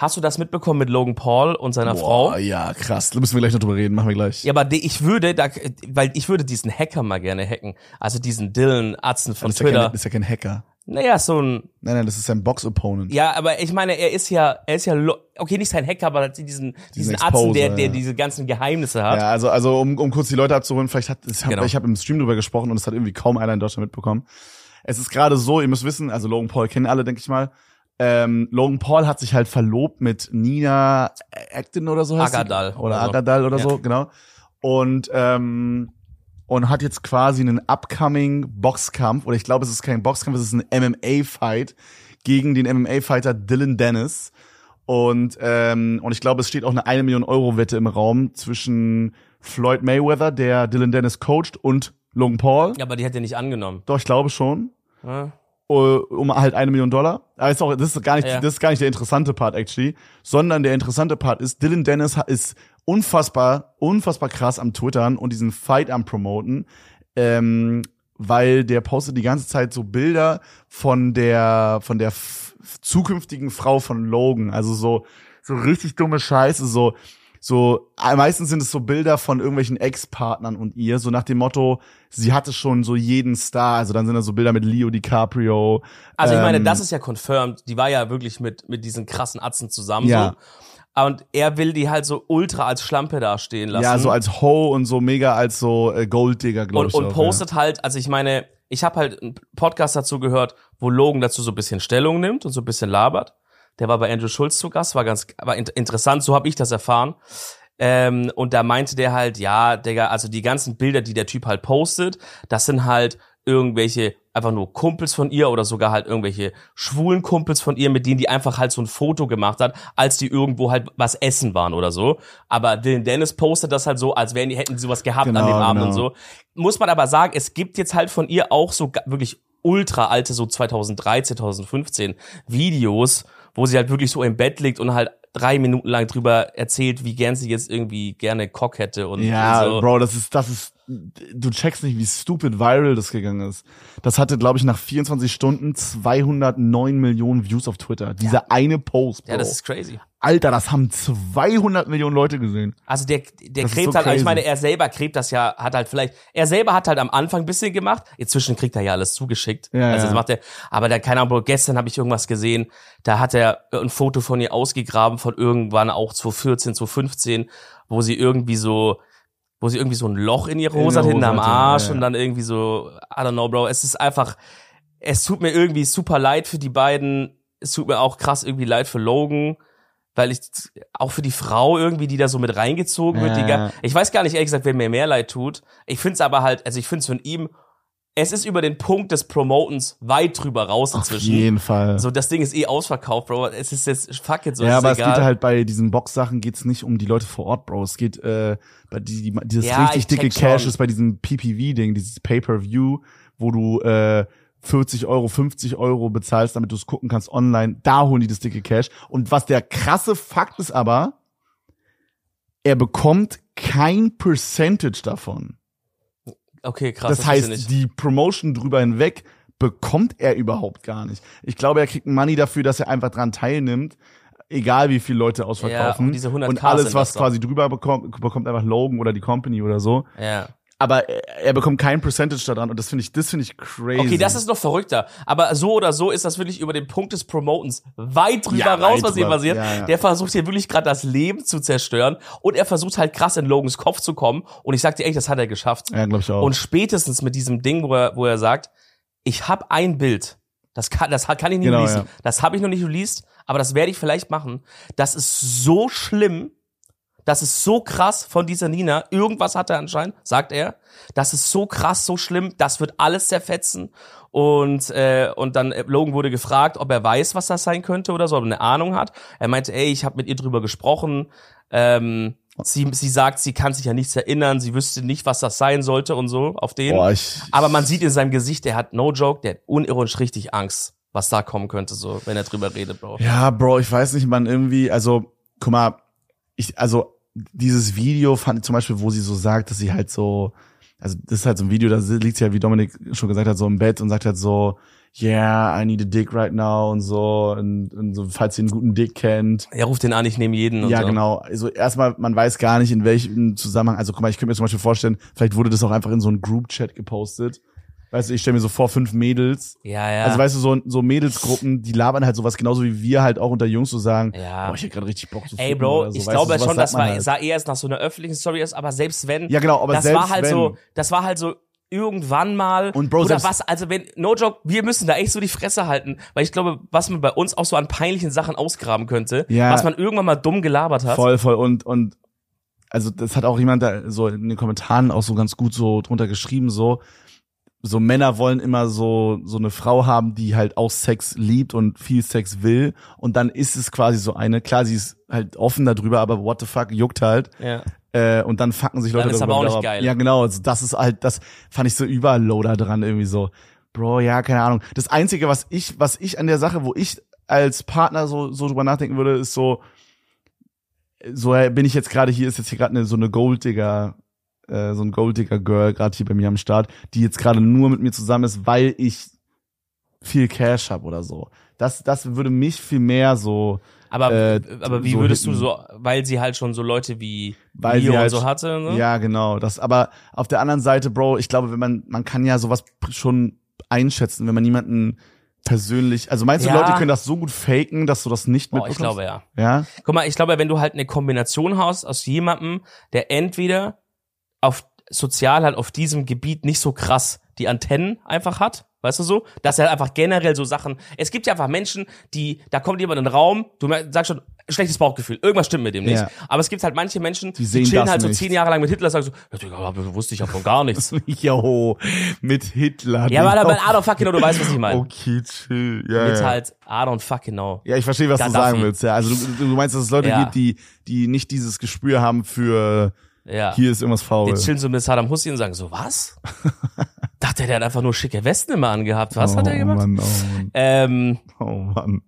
hast du das mitbekommen mit Logan Paul und seiner Boah, Frau? ja, krass. Da müssen wir gleich noch drüber reden. Machen wir gleich. Ja, aber ich würde, da, weil ich würde diesen Hacker mal gerne hacken. Also diesen Dylan Atzen von das, ist ja kein, Twitter. das ist ja kein Hacker. Naja, so ein, Nein, nein, das ist sein Box-Opponent. ja, aber ich meine, er ist ja, er ist ja, okay, nicht sein Hacker, aber diesen, diesen Atzen, Exposer, der, der ja. diese ganzen Geheimnisse hat. Ja, also, also um, um kurz die Leute abzuholen, vielleicht hat, ich habe Genau. hab im Stream drüber gesprochen und es hat irgendwie kaum einer in Deutschland mitbekommen. Es ist gerade so, ihr müsst wissen, also Logan Paul kennen alle, denke ich mal. Ähm, Logan Paul hat sich halt verlobt mit Nina Acton oder so heißt? Agadal Oder oder so. Agadal oder Ja. so, genau. Und, ähm, und hat jetzt quasi einen upcoming Boxkampf, oder ich glaube, es ist kein Boxkampf, es ist ein MMA-Fight gegen den MMA-Fighter Dylan Dennis. Und, ähm, und ich glaube, es steht auch eine 1 Million Euro Wette im Raum zwischen Floyd Mayweather, der Dylan Dennis coacht, und Logan Paul. Ja, aber die hat er nicht angenommen. Doch, ich glaube schon. Ja. äh, Um halt eine Million Dollar. Aber ist auch, das ist gar nicht, Ja. das ist gar nicht der interessante Part, actually. Sondern der interessante Part ist, Dylan Dennis ist unfassbar, unfassbar krass am Twittern und diesen Fight am Promoten. Ähm, weil der postet die ganze Zeit so Bilder von der, von der zukünftigen Frau von Logan. Also so, so richtig dumme Scheiße, so, so, äh, meistens sind es so Bilder von irgendwelchen Ex-Partnern und ihr, so nach dem Motto, sie hatte schon so jeden Star, also dann sind da so Bilder mit Leo DiCaprio. Also ich meine, ähm, das ist ja confirmed. Die war ja wirklich mit, mit diesen krassen Atzen zusammen. Ja. So. Und er will die halt so ultra als Schlampe dastehen lassen. Ja, so als Ho und so mega als so äh, Golddigger, glaube und, ich. und auch, postet halt, also ich meine, ich habe halt einen Podcast dazu gehört, wo Logan dazu so ein bisschen Stellung nimmt und so ein bisschen labert. Der war bei Andrew Schulz zu Gast, war ganz war in, interessant, so habe ich das erfahren. Ähm, und da meinte der halt, ja, Digga, also die ganzen Bilder, die der Typ halt postet, das sind halt irgendwelche einfach nur Kumpels von ihr oder sogar halt irgendwelche schwulen Kumpels von ihr, mit denen die einfach halt so ein Foto gemacht hat, als die irgendwo halt was essen waren oder so. Aber Dylan Dennis postet das halt so, als wären die, hätten sie sowas gehabt Genau, an dem Abend und genau. so. Muss man aber sagen, es gibt jetzt halt von ihr auch so wirklich ultra alte, so 2003, 2015 Videos, wo sie halt wirklich so im Bett liegt und halt drei Minuten lang drüber erzählt, wie gern sie jetzt irgendwie gerne Cock hätte und, Ja, und so. Bro, das ist, das ist, du checkst nicht, wie stupid viral das gegangen ist. Das hatte, glaube ich, nach 24 Stunden 209 Millionen Views auf Twitter. Dieser eine Post, Bro. Ja, das ist crazy. Alter, das haben 200 Millionen Leute gesehen. Also der, der Das crept so halt, ich crazy. meine, er selber crept das ja, hat halt vielleicht, er selber hat halt am Anfang ein bisschen gemacht, inzwischen kriegt er ja alles zugeschickt. Ja, also das ja. macht er, aber da, keine Ahnung, gestern habe ich irgendwas gesehen, da hat er ein Foto von ihr ausgegraben von irgendwann auch 2014, 2015, wo sie irgendwie so, wo sie irgendwie so ein Loch in ihre In Hose der hat, hinten am Arsch ja. und dann irgendwie so, I don't know, Bro, es ist einfach, es tut mir irgendwie super leid für die beiden, es tut mir auch krass irgendwie leid für Logan, weil ich auch für die Frau irgendwie, die da so mit reingezogen wird, Ja. die gar, ich weiß gar nicht ehrlich gesagt, wer mir mehr leid tut. Ich finde es aber halt, also ich finde es von ihm, es ist über den Punkt des Promotens weit drüber raus Auf inzwischen. jeden Fall. So, das Ding ist eh ausverkauft, Bro. Es ist jetzt, fuck it, so ja, aber es egal. geht halt bei diesen Box-Sachen geht's nicht um die Leute vor Ort, Bro. Es geht äh, bei die, die dieses Ja, richtig ich dicke Cash schon. ist bei diesem PPV-Ding, dieses Pay-per-View, wo du äh, 40 Euro, 50 Euro bezahlst, damit du es gucken kannst online. Da holen die das dicke Cash. Und was der krasse Fakt ist aber, er bekommt kein Percentage davon. Okay, krass. das ich heißt, die Promotion drüber hinweg bekommt er überhaupt gar nicht. Ich glaube, er kriegt Money dafür, dass er einfach dran teilnimmt, egal wie viele Leute ausverkaufen. Ja, und diese 100K und alles, was das quasi drüber bekommt, bekommt einfach Logan oder die Company oder so. ja. Aber er, er bekommt kein Percentage daran und das finde ich, das finde ich crazy. Okay, das ist noch verrückter. Aber so oder so ist das wirklich über den Punkt des Promotens weit drüber Ja, raus, weit was hier drüber. passiert. Ja, ja. Der versucht hier wirklich gerade das Leben zu zerstören und er versucht halt krass in Logans Kopf zu kommen. Und ich sag dir echt, das hat er geschafft. Ja, glaube ich auch. Und spätestens mit diesem Ding, wo er, wo er sagt, ich habe ein Bild, das kann, das kann ich nicht Genau, releasen. Das habe ich noch nicht released, aber das werde ich vielleicht machen. Das ist so schlimm, das ist so krass von dieser Nina. Irgendwas hat er anscheinend, sagt er. Das ist so krass, so schlimm. Das wird alles zerfetzen. Und äh, und dann äh, Logan wurde gefragt, ob er weiß, was das sein könnte oder so, ob er eine Ahnung hat. Er meinte, ey, ich habe mit ihr drüber gesprochen. Ähm, sie sie sagt, sie kann sich ja nichts erinnern. Sie wüsste nicht, was das sein sollte und so auf den. Boah, ich, Aber man sieht in seinem Gesicht, der hat no joke, der hat unironisch richtig Angst, was da kommen könnte, so wenn er drüber redet, Bro. Ja, Bro, ich weiß nicht, man irgendwie, also, guck mal, ich, also, dieses Video fand ich zum Beispiel, wo sie so sagt, dass sie halt so, also, das ist halt so ein Video, da liegt sie ja, wie Dominik schon gesagt hat, so im Bett und sagt halt so, yeah, I need a dick right now und so, und, und so, falls sie einen guten Dick kennt. Er ruft den an, ich nehme jeden und Ja, so. genau. Also erstmal, man weiß gar nicht, in welchem Zusammenhang. Also guck mal, ich könnte mir zum Beispiel vorstellen, vielleicht wurde das auch einfach in so einen Group-Chat gepostet. Weißt du, ich stelle mir so vor, fünf Mädels. Ja, ja. Also weißt du, so, so Mädelsgruppen, die labern halt sowas, genauso wie wir halt auch unter Jungs so sagen, Ja. boah, ich hätte gerade richtig Bock zu Ey, Bro, so. ich Weißt glaube du, schon, das war, halt. sah eher nach so einer öffentlichen Story aus, aber selbst wenn, Ja, genau, aber das selbst war halt wenn, so, das war halt so irgendwann mal Und Bro, oder was, also wenn, no joke, wir müssen da echt so die Fresse halten, weil ich glaube, was man bei uns auch so an peinlichen Sachen ausgraben könnte, Ja. was man irgendwann mal dumm gelabert hat. Voll, voll. Und, und also das hat auch jemand da so in den Kommentaren auch so ganz gut so drunter geschrieben, so, so Männer wollen immer so, so eine Frau haben, die halt auch Sex liebt und viel Sex will. Und dann ist es quasi so eine, klar, sie ist halt offen darüber, aber what the fuck, juckt halt. Ja. Äh, und dann fucken sich Leute Dann ist darüber aber auch nicht geil. Ja, genau. Also das ist halt, das fand ich so überall low da dran irgendwie so. Bro, ja, keine Ahnung. Das Einzige, was ich, was ich an der Sache, wo ich als Partner so, so drüber nachdenken würde, ist so, so bin ich jetzt gerade hier, ist jetzt hier gerade eine, so eine Golddigger, äh, so ein Golddigger-Girl gerade hier bei mir am Start, die jetzt gerade nur mit mir zusammen ist, weil ich viel Cash hab oder so. Das, das würde mich viel mehr so, Aber, Äh, aber wie so würdest du hitten. so, weil sie halt schon so Leute wie Weil Leo sie halt- und so hatte, ne? Ja, genau. Das, aber auf der anderen Seite, Bro, ich glaube, wenn man, man kann ja sowas schon einschätzen, wenn man niemanden persönlich, also meinst du, Ja. Leute können das so gut faken, dass du das nicht mitbekommst? ich glaube ja. Ja? Guck mal, ich glaube, wenn du halt eine Kombination hast aus jemandem, der entweder auf sozial halt auf diesem Gebiet nicht so krass die Antennen einfach hat, weißt du so, dass er einfach generell so Sachen, es gibt ja einfach Menschen, die, da kommt jemand in den Raum, du sagst schon, schlechtes Bauchgefühl, irgendwas stimmt mit dem nicht, Ja. aber es gibt halt manche Menschen, die, sehen chillen halt so nicht. zehn Jahre lang mit Hitler, sagen so, ja, wusste ich ja von gar nichts. <laughs> Jo, mit Hitler. ja, aber. I don't fucking know, du weißt, was ich meine. Okay, chill. Ja, Mit ja. halt, I don't fucking know. ja, ich verstehe, was du Gaddafi. sagen willst. Ja, also du, du meinst, dass es Leute Ja. gibt, die, die nicht dieses Gespür haben für Ja. hier ist irgendwas faul. Die chillen so mit Saddam Hussein und sagen so, was? <laughs> Dachte, der hat einfach nur schicke Westen immer angehabt. Was hat er gemacht? Oh Mann, oh Mann, Ähm, oh Mann.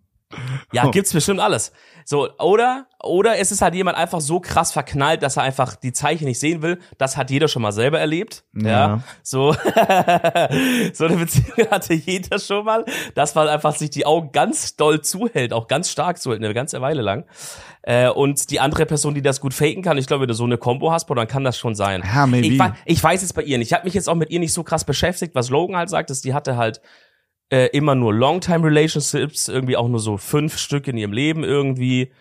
Ja, gibt's bestimmt alles. So, oder, oder ist es halt jemand einfach so krass verknallt, dass er einfach die Zeichen nicht sehen will. Das hat jeder schon mal selber erlebt. Ja. Ja. So, <laughs> so eine Beziehung hatte jeder schon mal, dass man einfach sich die Augen ganz doll zuhält, auch ganz stark zuhält, eine ganze Weile lang. Äh, und die andere Person, die das gut faken kann, ich glaube, wenn du so eine Combo hast, boah, dann kann das schon sein. Ja, maybe. Ich, ich weiß es bei ihr nicht. Ich habe mich jetzt auch mit ihr nicht so krass beschäftigt, was Logan halt sagt, ist, die hatte halt äh, immer nur Long-Time Relationships, irgendwie auch nur so fünf Stück in ihrem Leben irgendwie,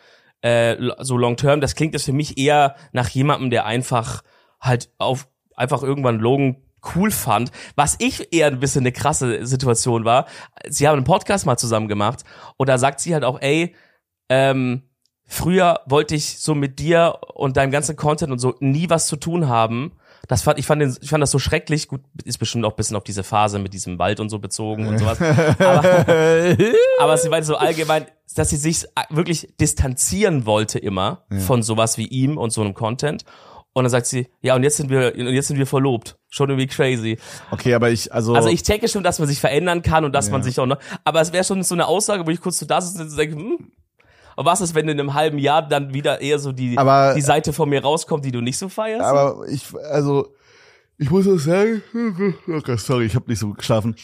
äh, so Long-Term. Das klingt jetzt für mich eher nach jemandem, der einfach halt auf einfach irgendwann Logan cool fand. Was ich eher ein bisschen eine krasse Situation war, sie haben einen Podcast mal zusammen gemacht und da sagt sie halt auch, ey, ähm, früher wollte ich so mit dir und deinem ganzen Content und so nie was zu tun haben. Das fand, ich fand, den, ich fand das so schrecklich. Gut, ist bestimmt auch ein bisschen auf diese Phase mit diesem Wald und so bezogen und sowas. <laughs> Aber, aber sie meinte so allgemein, dass sie sich wirklich distanzieren wollte immer von sowas wie ihm und so einem Content. Und dann sagt sie, ja, und jetzt sind wir, und jetzt sind wir verlobt. Schon irgendwie crazy. Okay, aber ich, also. Also ich checke schon, dass man sich verändern kann und dass man Ja. sich auch noch, aber es wäre schon so eine Aussage, wo ich kurz so da sitze und denke, hm, und was ist, wenn in einem halben Jahr dann wieder eher so die, Aber- die Seite von mir rauskommt, die du nicht so feierst? Aber ich, also, ich muss auch sagen, okay, sorry, ich habe nicht so geschlafen.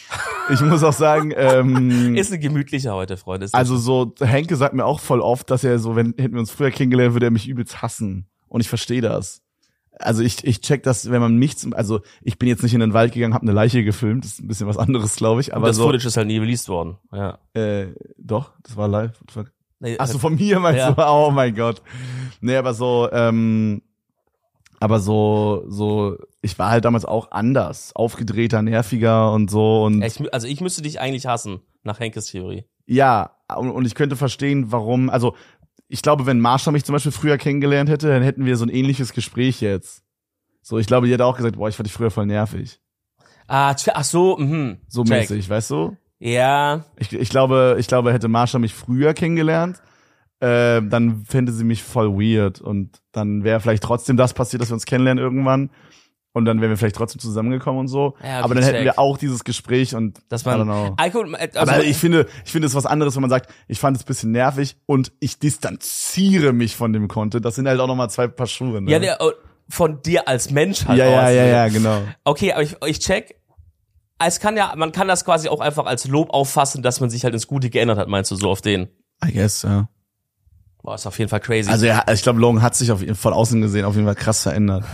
Ich muss auch sagen, ähm, <laughs> ist ein gemütlicher heute, Freunde. Also so, Henke sagt mir auch voll oft, dass er so, wenn hätten wir uns früher kennengelernt, würde er mich übelst hassen. Und ich verstehe das. also ich, ich check das, wenn man mich zum, also ich bin jetzt nicht in den Wald gegangen, habe eine Leiche gefilmt, das ist ein bisschen was anderes, glaube ich. Aber Aber das so, Footage ist halt nie released worden. Ja. äh, doch, das war live. Nee, Ach so, von mir meinst Ja. du? Oh mein Gott. Nee, aber so, ähm, aber so, so, ich war halt damals auch anders, aufgedrehter, nerviger und so und Ich, also ich müsste dich eigentlich hassen, nach Henkes Theorie. ja, und, und ich könnte verstehen, warum, also ich glaube, wenn Marsha mich zum Beispiel früher kennengelernt hätte, dann hätten wir so ein ähnliches Gespräch jetzt. So, ich glaube, die hätte auch gesagt, boah, ich fand dich früher voll nervig. Ah, ach so, mhm. So Check. mäßig, weißt du? Ja, Ich, ich glaube, ich glaube, hätte Marsha mich früher kennengelernt, äh, dann fände sie mich voll weird und dann wäre vielleicht trotzdem das passiert, dass wir uns kennenlernen irgendwann und dann wären wir vielleicht trotzdem zusammengekommen und so. Ja, Aber dann hätten check. wir auch dieses Gespräch und dass man. Alkohol, äh, also, Aber ich finde, ich finde es was anderes, wenn man sagt, ich fand es ein bisschen nervig und ich distanziere mich von dem Content. Das sind halt auch nochmal zwei Paar Schuhe. Ne? ja, der, oh, von dir als Mensch halt ja, ja, aus. ja, ja, genau. Okay, aber ich, ich check. Es kann ja, man kann das quasi auch einfach als Lob auffassen, dass man sich halt ins Gute geändert hat, meinst du, so auf den? I guess, ja. Boah, ist auf jeden Fall crazy. Also ja, ich glaube, Logan hat sich auf, von außen gesehen auf jeden Fall krass verändert.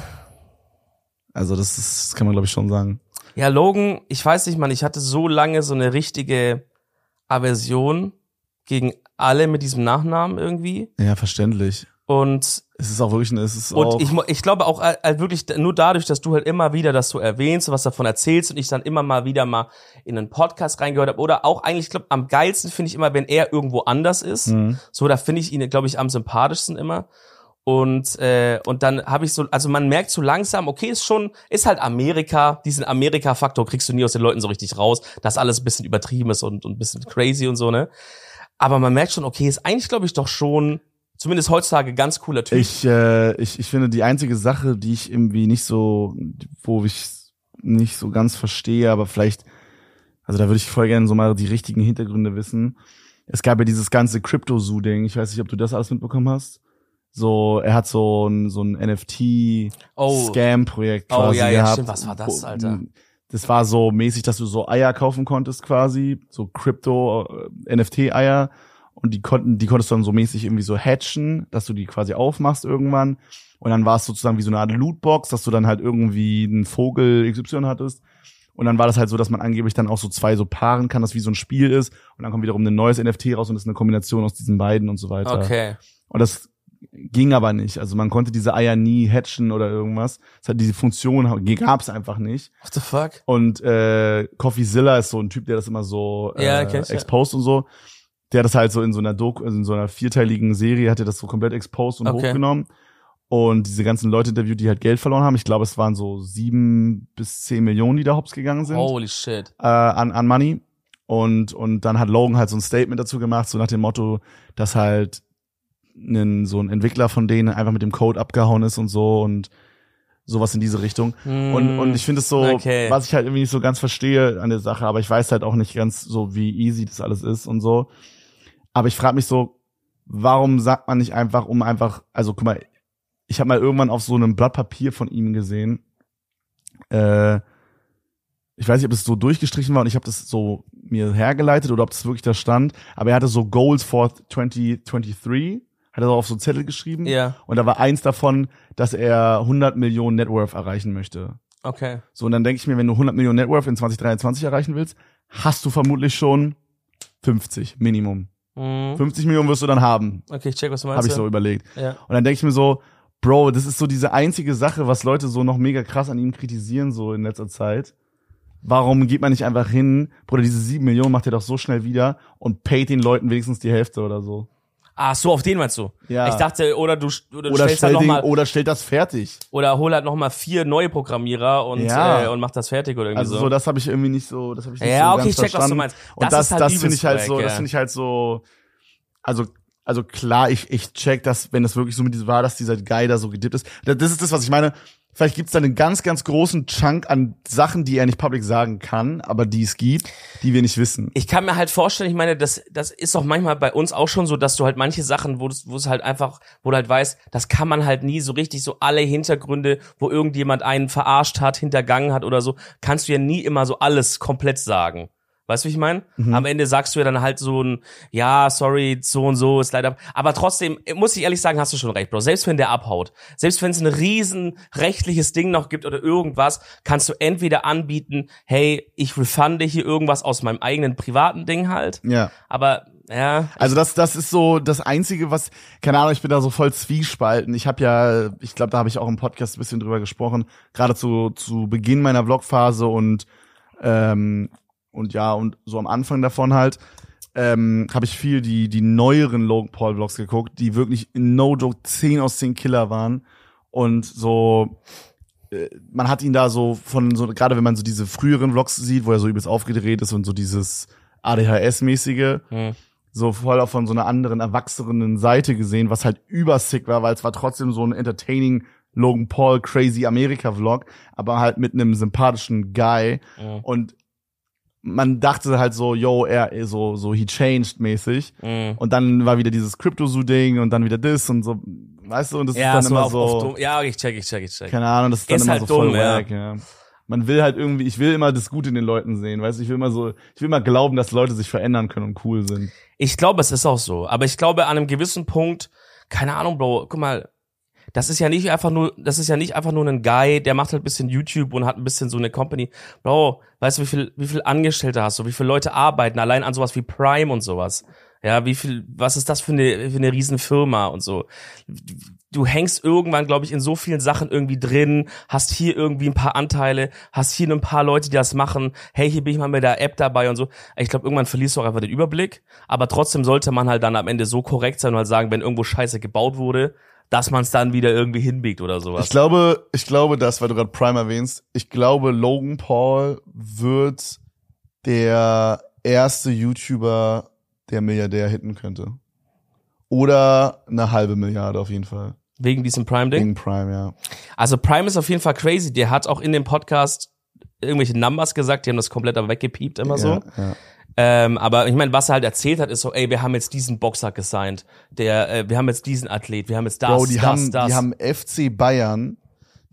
Also das, ist, das kann man glaube ich schon sagen. Ja, Logan, ich weiß nicht, man, ich hatte so lange so eine richtige Aversion gegen alle mit diesem Nachnamen irgendwie. Ja, verständlich. Und, Es ist auch wirklich, ein- es ist und auch, ich, ich glaube auch äh, wirklich nur dadurch, dass du halt immer wieder das so erwähnst, was davon erzählst und ich dann immer mal wieder mal in einen Podcast reingehört habe. Oder auch eigentlich, ich glaube, am geilsten finde ich immer, wenn er irgendwo anders ist. Mhm. So, da finde ich ihn, glaube ich, am sympathischsten immer. Und äh, und dann habe ich so, also man merkt so langsam, okay, ist schon, ist halt Amerika, diesen Amerika-Faktor kriegst du nie aus den Leuten so richtig raus, dass alles ein bisschen übertrieben ist und, und ein bisschen crazy und so, ne? Aber man merkt schon, okay, ist eigentlich, glaube ich, doch schon, zumindest heutzutage, ganz cooler Typ. Ich, äh, ich, ich finde die einzige Sache, die ich irgendwie nicht so, wo ich nicht so ganz verstehe, aber vielleicht, also da würde ich voll gerne so mal die richtigen Hintergründe wissen. Es gab ja dieses ganze Crypto-Zoo-Ding. Ich weiß nicht, ob du das alles mitbekommen hast. So, er hat so ein, so ein Oh. NFT-Scam-Projekt Oh, quasi ja, ja, gehabt. stimmt. Was war das, Alter? Das war so mäßig, dass du so Eier kaufen konntest quasi, so Crypto-NFT-Eier. Und die konnten, die konntest du dann so mäßig irgendwie so hatchen, dass du die quasi aufmachst irgendwann. Und dann war es sozusagen wie so eine Art Lootbox, dass du dann halt irgendwie einen Vogel XY hattest. Und dann war das halt so, dass man angeblich dann auch so zwei so paaren kann, dass wie so ein Spiel ist. Und dann kommt wiederum ein neues NFT raus und das ist eine Kombination aus diesen beiden und so weiter. Okay. Und das ging aber nicht. Also man konnte diese Eier nie hatchen oder irgendwas. Es hat diese Funktion gab es einfach nicht. What the fuck? Und äh, CoffeeZilla ist so ein Typ, der das immer so äh, Ja, ja. exposed und so. Der hat das halt so in so einer Doku, also in so einer vierteiligen Serie, hat er das so komplett exposed und Okay. hochgenommen. Und diese ganzen Leute interviewt, die halt Geld verloren haben. Ich glaube, es waren so sieben bis zehn Millionen, die da hops gegangen sind Holy shit. äh, an, an Money. Und, und dann hat Logan halt so ein Statement dazu gemacht, so nach dem Motto, dass halt ein, so ein Entwickler von denen einfach mit dem Code abgehauen ist und so und sowas in diese Richtung. Und, und ich finde es so, Hm, okay. was ich halt irgendwie nicht so ganz verstehe an der Sache, aber ich weiß halt auch nicht ganz so, wie easy das alles ist und so. Aber ich frage mich so, warum sagt man nicht einfach, um einfach, also guck mal, ich habe mal irgendwann auf so einem Blatt Papier von ihm gesehen, äh, ich weiß nicht, ob es so durchgestrichen war und ich habe das so mir hergeleitet oder ob das wirklich da stand, aber er hatte so Goals for 2023, hat er so auf so einen Zettel geschrieben Ja, und da war eins davon, dass er 100 Millionen Net Worth erreichen möchte. okay. So, und dann denke ich mir, wenn du 100 Millionen Net Worth in 2023 erreichen willst, hast du vermutlich schon 50 Minimum. Mhm. 50 Millionen wirst du dann haben, Okay, ich check, was du meinst. habe ich so überlegt. Ja. Und dann denke ich mir so, Bro, das ist so diese einzige Sache, was Leute so noch mega krass an ihm kritisieren, so in letzter Zeit. Warum geht man nicht einfach hin, Bruder, diese sieben Millionen macht er doch so schnell wieder und paid den Leuten wenigstens die Hälfte oder so. Ah, so, auf den meinst du? Ja. Ich dachte, oder du, oder du Oder stellst stell, halt noch den, mal, oder stellt das fertig. oder hol halt noch mal vier neue Programmierer und, Ja. äh, und mach das fertig oder irgendwie Also so. so, das habe ich irgendwie nicht so, das habe ich nicht Ja, so okay, ganz ich check, was du verstanden. meinst. Und Das das, ist halt das finde ich halt so, Liebesprojekt, das ja. finde ich halt so, also, also klar, ich, ich check das, wenn das wirklich so mit diesem war, dass dieser Guy da so gedippt ist. Das ist das, was ich meine. Vielleicht gibt's da einen ganz, ganz großen Chunk an Sachen, die er nicht public sagen kann, aber die es gibt, die wir nicht wissen. ich kann mir halt vorstellen, ich meine, das, das ist auch manchmal bei uns auch schon so, dass du halt manche Sachen, wo es wo es halt einfach, wo du halt weißt, das kann man halt nie so richtig, so alle Hintergründe, wo irgendjemand einen verarscht hat, hintergangen hat oder so, kannst du ja nie immer so alles komplett sagen. Weißt du, wie ich meine? Mhm. Am Ende sagst du ja dann halt so ein, ja, sorry, so und so ist leider. Aber trotzdem, muss ich ehrlich sagen, hast du schon recht, Bro. Selbst wenn der abhaut, selbst wenn es ein riesen rechtliches Ding noch gibt oder irgendwas, kannst du entweder anbieten, hey, ich refunde hier irgendwas aus meinem eigenen privaten Ding halt. Ja. Aber ja, Also das, das ist so das Einzige, was, keine Ahnung, ich bin da so voll zwiespalten. Ich habe ja, ich glaube, da habe ich auch im Podcast ein bisschen drüber gesprochen, gerade zu, zu Beginn meiner Vlogphase und ähm, und ja, und so am Anfang davon halt, ähm, habe ich viel die, die neueren Logan Paul Vlogs geguckt, die wirklich in No Joke 10 aus 10 Killer waren. Und so, äh, man hat ihn da so von so, gerade wenn man so diese früheren Vlogs sieht, wo er so übelst aufgedreht ist und so dieses ADHS-mäßige, hm. so voll auch von so einer anderen, erwachsenen Seite gesehen, was halt übersick war, weil es war trotzdem so ein entertaining Logan Paul Crazy America Vlog, aber halt mit einem sympathischen Guy Mhm. und man dachte halt so, yo, er so so he changed mäßig Mhm. und dann war wieder dieses Crypto Zoo Ding und dann wieder das und so, weißt du, und das ja, ist dann immer so. Ja, ich check, ich check, ich check. keine Ahnung, das ist dann Ist immer halt so voll dumm, ja. wack, ja. Man will halt irgendwie, ich will immer das Gute in den Leuten sehen, weißt du, ich will immer so, ich will immer glauben, dass Leute sich verändern können und cool sind. Ich glaube, es ist auch so. Aber ich glaube, an einem gewissen Punkt, keine Ahnung, Bro, guck mal, das ist ja nicht einfach nur, das ist ja nicht einfach nur ein Guy, der macht halt ein bisschen YouTube und hat ein bisschen so eine Company. Bro, weißt du, wie viel, wie viel Angestellte hast du, wie viele Leute arbeiten allein an sowas wie Prime und sowas? Ja, wie viel, was ist das für eine, für eine Riesenfirma und so? Du hängst irgendwann, glaube ich, in so vielen Sachen irgendwie drin, hast hier irgendwie ein paar Anteile, hast hier ein paar Leute, die das machen. Hey, hier bin ich mal mit der App dabei und so. Ich glaube, irgendwann verlierst du auch einfach den Überblick. Aber trotzdem sollte man halt dann am Ende so korrekt sein und halt sagen, wenn irgendwo Scheiße gebaut wurde, dass man es dann wieder irgendwie hinbiegt oder sowas. Ich glaube, ich glaube das, weil du gerade Prime erwähnst, ich glaube, Logan Paul wird der erste YouTuber, der Milliardär hitten könnte. Oder eine halbe Milliarde auf jeden Fall. Wegen diesem Prime-Ding. Wegen Prime, ja. Also Prime ist auf jeden Fall crazy. Der hat auch in dem Podcast irgendwelche Numbers gesagt, die haben das komplett aber weggepiept immer so. Ja, ja. Ähm, aber ich meine, was er halt erzählt hat, ist so, ey, wir haben jetzt diesen Boxer gesigned, der, äh, wir haben jetzt diesen Athlet, wir haben jetzt das, Bro, die das, haben, das. die haben FC Bayern,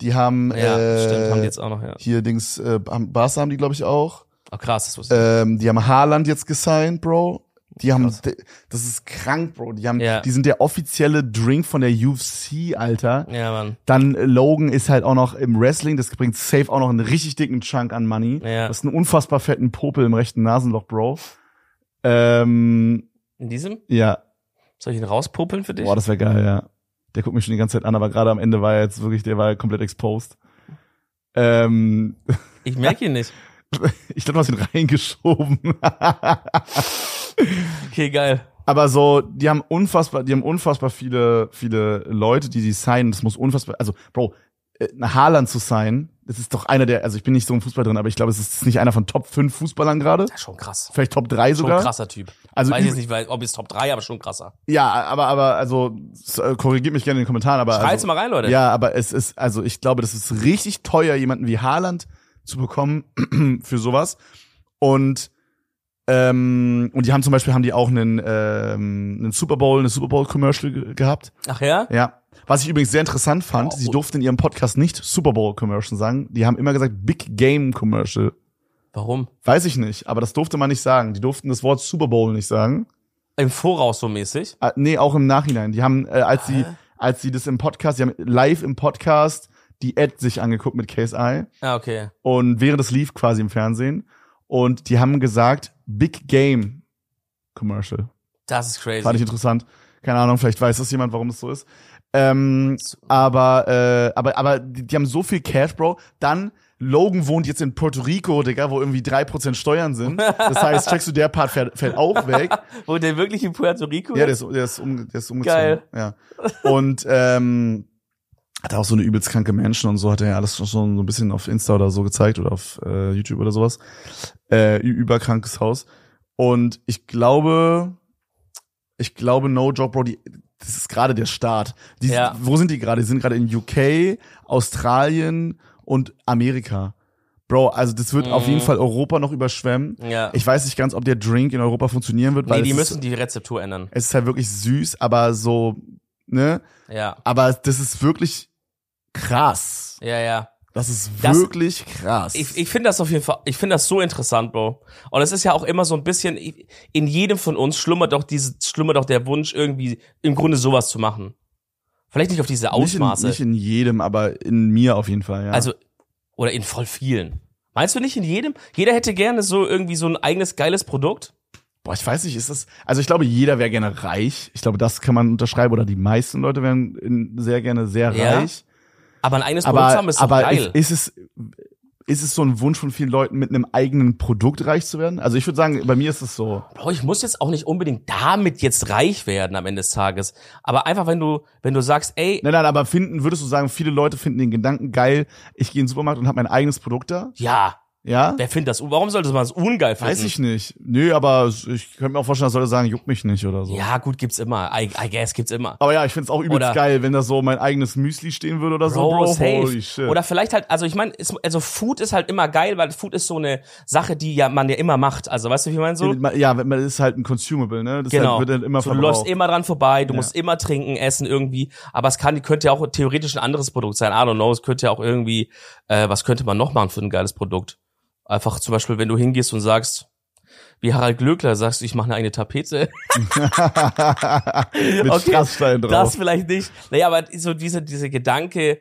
die haben, ja, äh, stimmt, haben die jetzt auch noch, ja. hier Dings, äh, haben- Barca haben die, glaube ich, auch. Oh, krass, das wusste ich. Ähm, die haben Haaland jetzt gesigned, Bro. Die haben, de- das ist krank, Bro. Die haben, Ja. die sind der offizielle Drink von der UFC, Alter. ja, Mann. Dann äh, Logan ist halt auch noch im Wrestling, das bringt safe auch noch einen richtig dicken Chunk an Money. Ja. Das ist ein unfassbar fetten Popel im rechten Nasenloch, Bro. Ähm, In diesem? ja, Soll ich ihn rauspopeln für dich? boah, das wäre geil, ja. Der guckt mich schon die ganze Zeit an, aber gerade am Ende war er jetzt wirklich, der war komplett exposed. Ähm, Ich merke ihn nicht. <laughs> ich glaube, du hast ihn reingeschoben. <laughs> Okay, geil. Aber so, die haben unfassbar, die haben unfassbar viele, viele Leute, die die signen. Das muss unfassbar, also, Bro, äh, ein Haaland zu sein, das ist doch einer der, also ich bin nicht so im Fußball drin, aber ich glaube, es ist nicht einer von Top 5 Fußballern gerade. Ja, schon krass. Vielleicht Top 3 Schon sogar. krasser Typ. Also Weiß jetzt nicht, weil, ob es Top 3, aber schon krasser. Ja, aber, aber, also, äh, korrigiert mich gerne in den Kommentaren, aber. Schreit's also, mal rein, Leute. Ja, aber es ist, also ich glaube, das ist richtig teuer, jemanden wie Haaland zu bekommen <clears throat> für sowas. Und ähm, und die haben zum Beispiel haben die auch einen, ähm, einen Super Bowl, eine Super Bowl Commercial ge gehabt. Ach ja? Ja. Was ich übrigens sehr interessant fand, Oh. sie durften in ihrem Podcast nicht Super Bowl Commercial sagen. Die haben immer gesagt Big Game Commercial. Warum? Weiß ich nicht, aber das durfte man nicht sagen. Die durften das Wort Super Bowl nicht sagen. Im Voraus so mäßig. Äh, nee, auch im Nachhinein. Die haben, äh, als sie, als sie das im Podcast, die haben live im Podcast die Ad sich angeguckt mit Case I Ah, okay. und während es lief quasi im Fernsehen und die haben gesagt Big Game Commercial. Das ist crazy. Fand ich interessant. Keine Ahnung, vielleicht weiß das jemand, warum es so ist. Ähm, aber, äh, aber, aber die, die haben so viel Cash, Bro. Dann Logan wohnt jetzt in Puerto Rico, Digga, wo irgendwie drei Prozent Steuern sind. Das heißt, checkst du, der Part fällt, fällt auch weg. <laughs> Wo der wirklich in Puerto Rico Ja, der ist? ist, der ist, um, der ist umgezogen. Geil. Ja. Und ähm, hat auch so eine übelst kranke Menschen und so hat er ja alles schon so ein bisschen auf Insta oder so gezeigt oder auf äh, YouTube oder sowas. Äh, überkrankes Haus. Und ich glaube, ich glaube, No Job, Bro, die, das ist gerade der Start. Die, Ja. Wo sind die gerade? Die sind gerade in UK, Australien und Amerika. Bro, also das wird auf Mhm. jeden Fall Europa noch überschwemmen. Ja. Ich weiß nicht ganz, ob der Drink in Europa funktionieren wird, weil nee, die es müssen ist, die Rezeptur ändern. es ist halt wirklich süß, aber so, ne? Ja. Aber das ist wirklich krass. Ja, ja. Das ist Das- wirklich krass. Ich, ich finde das auf jeden Fall, ich finde das so interessant, Bro. Und es ist ja auch immer so ein bisschen, in jedem von uns schlummert doch diese, schlummert doch der Wunsch, irgendwie im Grunde sowas zu machen. Vielleicht nicht auf diese Ausmaße. Nicht in, nicht in jedem, aber in mir auf jeden Fall, ja. Also, oder in voll vielen. Meinst du nicht in jedem? Jeder hätte gerne so irgendwie so ein eigenes geiles Produkt? Boah, ich weiß nicht, ist das, also ich glaube, jeder wäre gerne reich. Ich glaube, das kann man unterschreiben, oder die meisten Leute wären sehr gerne sehr Ja, reich. Aber ein eigenes Produkt Aber, haben ist doch aber geil. ist, ist es, ist es so ein Wunsch von vielen Leuten, mit einem eigenen Produkt reich zu werden? Also ich würde sagen, bei mir ist es so. Bro, ich muss jetzt auch nicht unbedingt damit jetzt reich werden am Ende des Tages. Aber einfach, wenn du, wenn du sagst, ey, Nein, nein, aber finden, würdest du sagen, viele Leute finden den Gedanken geil, ich gehe in den Supermarkt und habe mein eigenes Produkt da? ja, Ja? wer findet das? Warum sollte man das ungeil finden? Weiß ich nicht. Nö, aber ich könnte mir auch vorstellen, dass Leute sagen, juckt mich nicht oder so. Ja, gut, gibt's immer. I, I guess gibt's immer. Aber ja, ich find's auch übelst Oder- geil, wenn da so mein eigenes Müsli stehen würde oder so, Bro, safe. Holy shit. Oder vielleicht halt, also ich meine, also Food ist halt immer geil, weil Food ist so eine Sache, die ja man ja immer macht. Also weißt du, wie ich meine so? ja, man ist halt ein Consumable, ne? Das Genau. halt, wird dann immer so, du verbraucht. läufst immer dran vorbei, du Ja. musst immer trinken, essen irgendwie. Aber es kann, könnte ja auch theoretisch ein anderes Produkt sein. I don't know. Es könnte ja auch irgendwie, äh, was könnte man noch machen für ein geiles Produkt? Einfach zum Beispiel, wenn du hingehst und sagst, wie Harald Glöckler sagst, du, ich mache eine eigene Tapete. <laughs> <laughs> Mit Okay, Strassstein drauf. Das vielleicht nicht. Naja, aber so diese, diese Gedanke,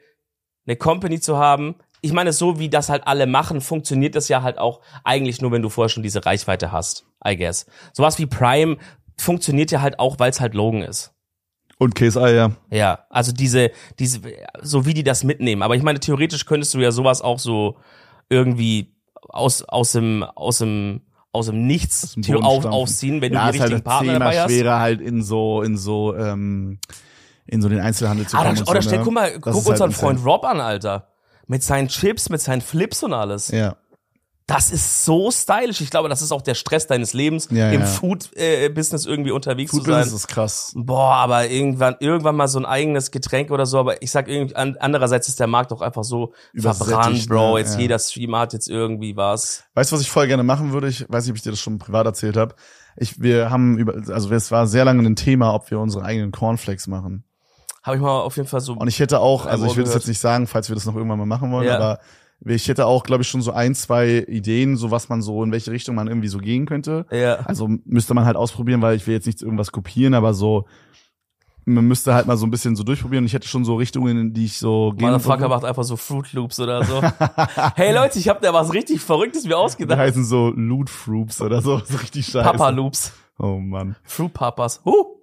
eine Company zu haben, ich meine, so wie das halt alle machen, funktioniert das ja halt auch eigentlich nur, wenn du vorher schon diese Reichweite hast, I guess. Sowas wie Prime funktioniert ja halt auch, weil es halt Logan ist. Und Käse ja. Ja, also diese, diese, so wie die das mitnehmen. Aber ich meine, theoretisch könntest du ja sowas auch so irgendwie aus, aus dem, aus dem, aus dem Nichts dem theo- Boden auf, aufziehen, wenn ja, du die halt richtigen Partner zehnmal dabei hast. schwerer halt in so, in so, ähm, in so den Einzelhandel zu Ah, kommen. und oder so, stell, ne? guck mal, Das guck ist unseren halt Freund Rob an, Alter. Mit seinen Chips, mit seinen Flips und alles. Ja. Das ist so stylisch. Ich glaube, das ist auch der Stress deines Lebens, Ja, im ja. Food-Business irgendwie unterwegs Food zu sein. Business ist krass. Boah, aber irgendwann, irgendwann mal so ein eigenes Getränk oder so. Aber ich sag irgendwie, an, andererseits ist der Markt auch einfach so verbrannt, Bro. ne? Jetzt Ja. jeder Streamer hat jetzt irgendwie was. Weißt du, was ich voll gerne machen würde? Ich weiß nicht, ob ich dir das schon privat erzählt habe. Ich, wir haben über, also es war sehr lange ein Thema, ob wir unsere eigenen Cornflakes machen. Habe ich mal auf jeden Fall so. Und ich hätte auch, also ich will das gehört. jetzt nicht sagen, falls wir das noch irgendwann mal machen wollen, Ja. aber ich hätte auch, glaube ich, schon so ein, zwei Ideen, so was man so, in welche Richtung man irgendwie so gehen könnte. ja. Also müsste man halt ausprobieren, weil ich will jetzt nicht irgendwas kopieren, aber so, man müsste halt mal so ein bisschen so durchprobieren. Und ich hätte schon so Richtungen, in die ich so gehen Motherfucker macht einfach so Fruit Loops oder so. <laughs> hey Leute, ich habe da was richtig Verrücktes mir Die ausgedacht. heißen so Loot Froops oder so, so richtig scheiße. Papa Loops. Oh Mann. Fruit Papas. Huh.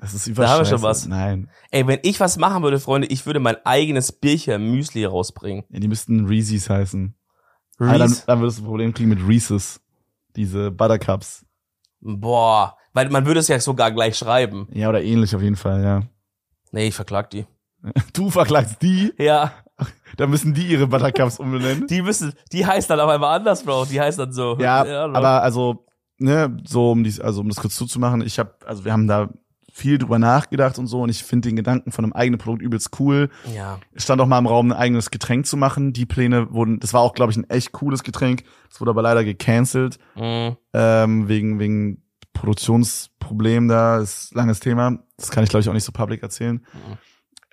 Das ist über Da haben wir schon was. Nein. Ey, wenn ich was machen würde, Freunde, ich würde mein eigenes Bierchen Müsli rausbringen. Ja, die müssten Reese's heißen. Ah, dann, dann würdest du ein Problem kriegen mit Reese's. Diese Buttercups. Boah, weil man würde es ja sogar gleich schreiben. Ja, oder ähnlich auf jeden Fall, ja. Nee, ich verklag die. <laughs> Du verklagst die, Ja, dann müssen die ihre Buttercups umbenennen. die müssen, die heißt dann auf einmal anders, Bro. Die heißt dann so. Ja, Bro. aber also, ne, so um dies, also um das kurz zuzumachen, ich habe, also wir haben da viel drüber nachgedacht und so und ich finde den Gedanken von einem eigenen Produkt übelst cool. Ja. Es stand auch mal im Raum, ein eigenes Getränk zu machen. Die Pläne wurden, das war auch, glaube ich, ein echt cooles Getränk. Das wurde aber leider gecancelt, Mhm. ähm, wegen, wegen Produktionsproblem da, ist ein langes Thema. Das kann ich, glaube ich, auch nicht so public erzählen. Mhm.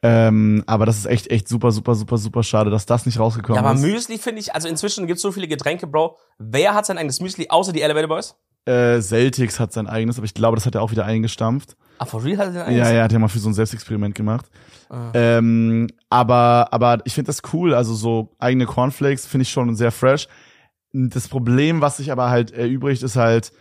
Ähm, aber das ist echt, echt super, super, super, super schade, dass das nicht rausgekommen Ja, aber ist. Müsli finde ich, also inzwischen gibt es so viele Getränke, Bro. Wer hat sein eigenes Müsli, außer die Elevator Boys? Äh, Celtics hat sein eigenes, aber ich glaube, das hat er auch wieder eingestampft. Ah, for real hat er sein eigenes? Ja, ja, hat ja mal für so ein Selbstexperiment gemacht. Ah. Ähm, aber, aber ich finde das cool. Also so eigene Cornflakes finde ich schon sehr fresh. Das Problem, was sich aber halt erübrigt, ist halt,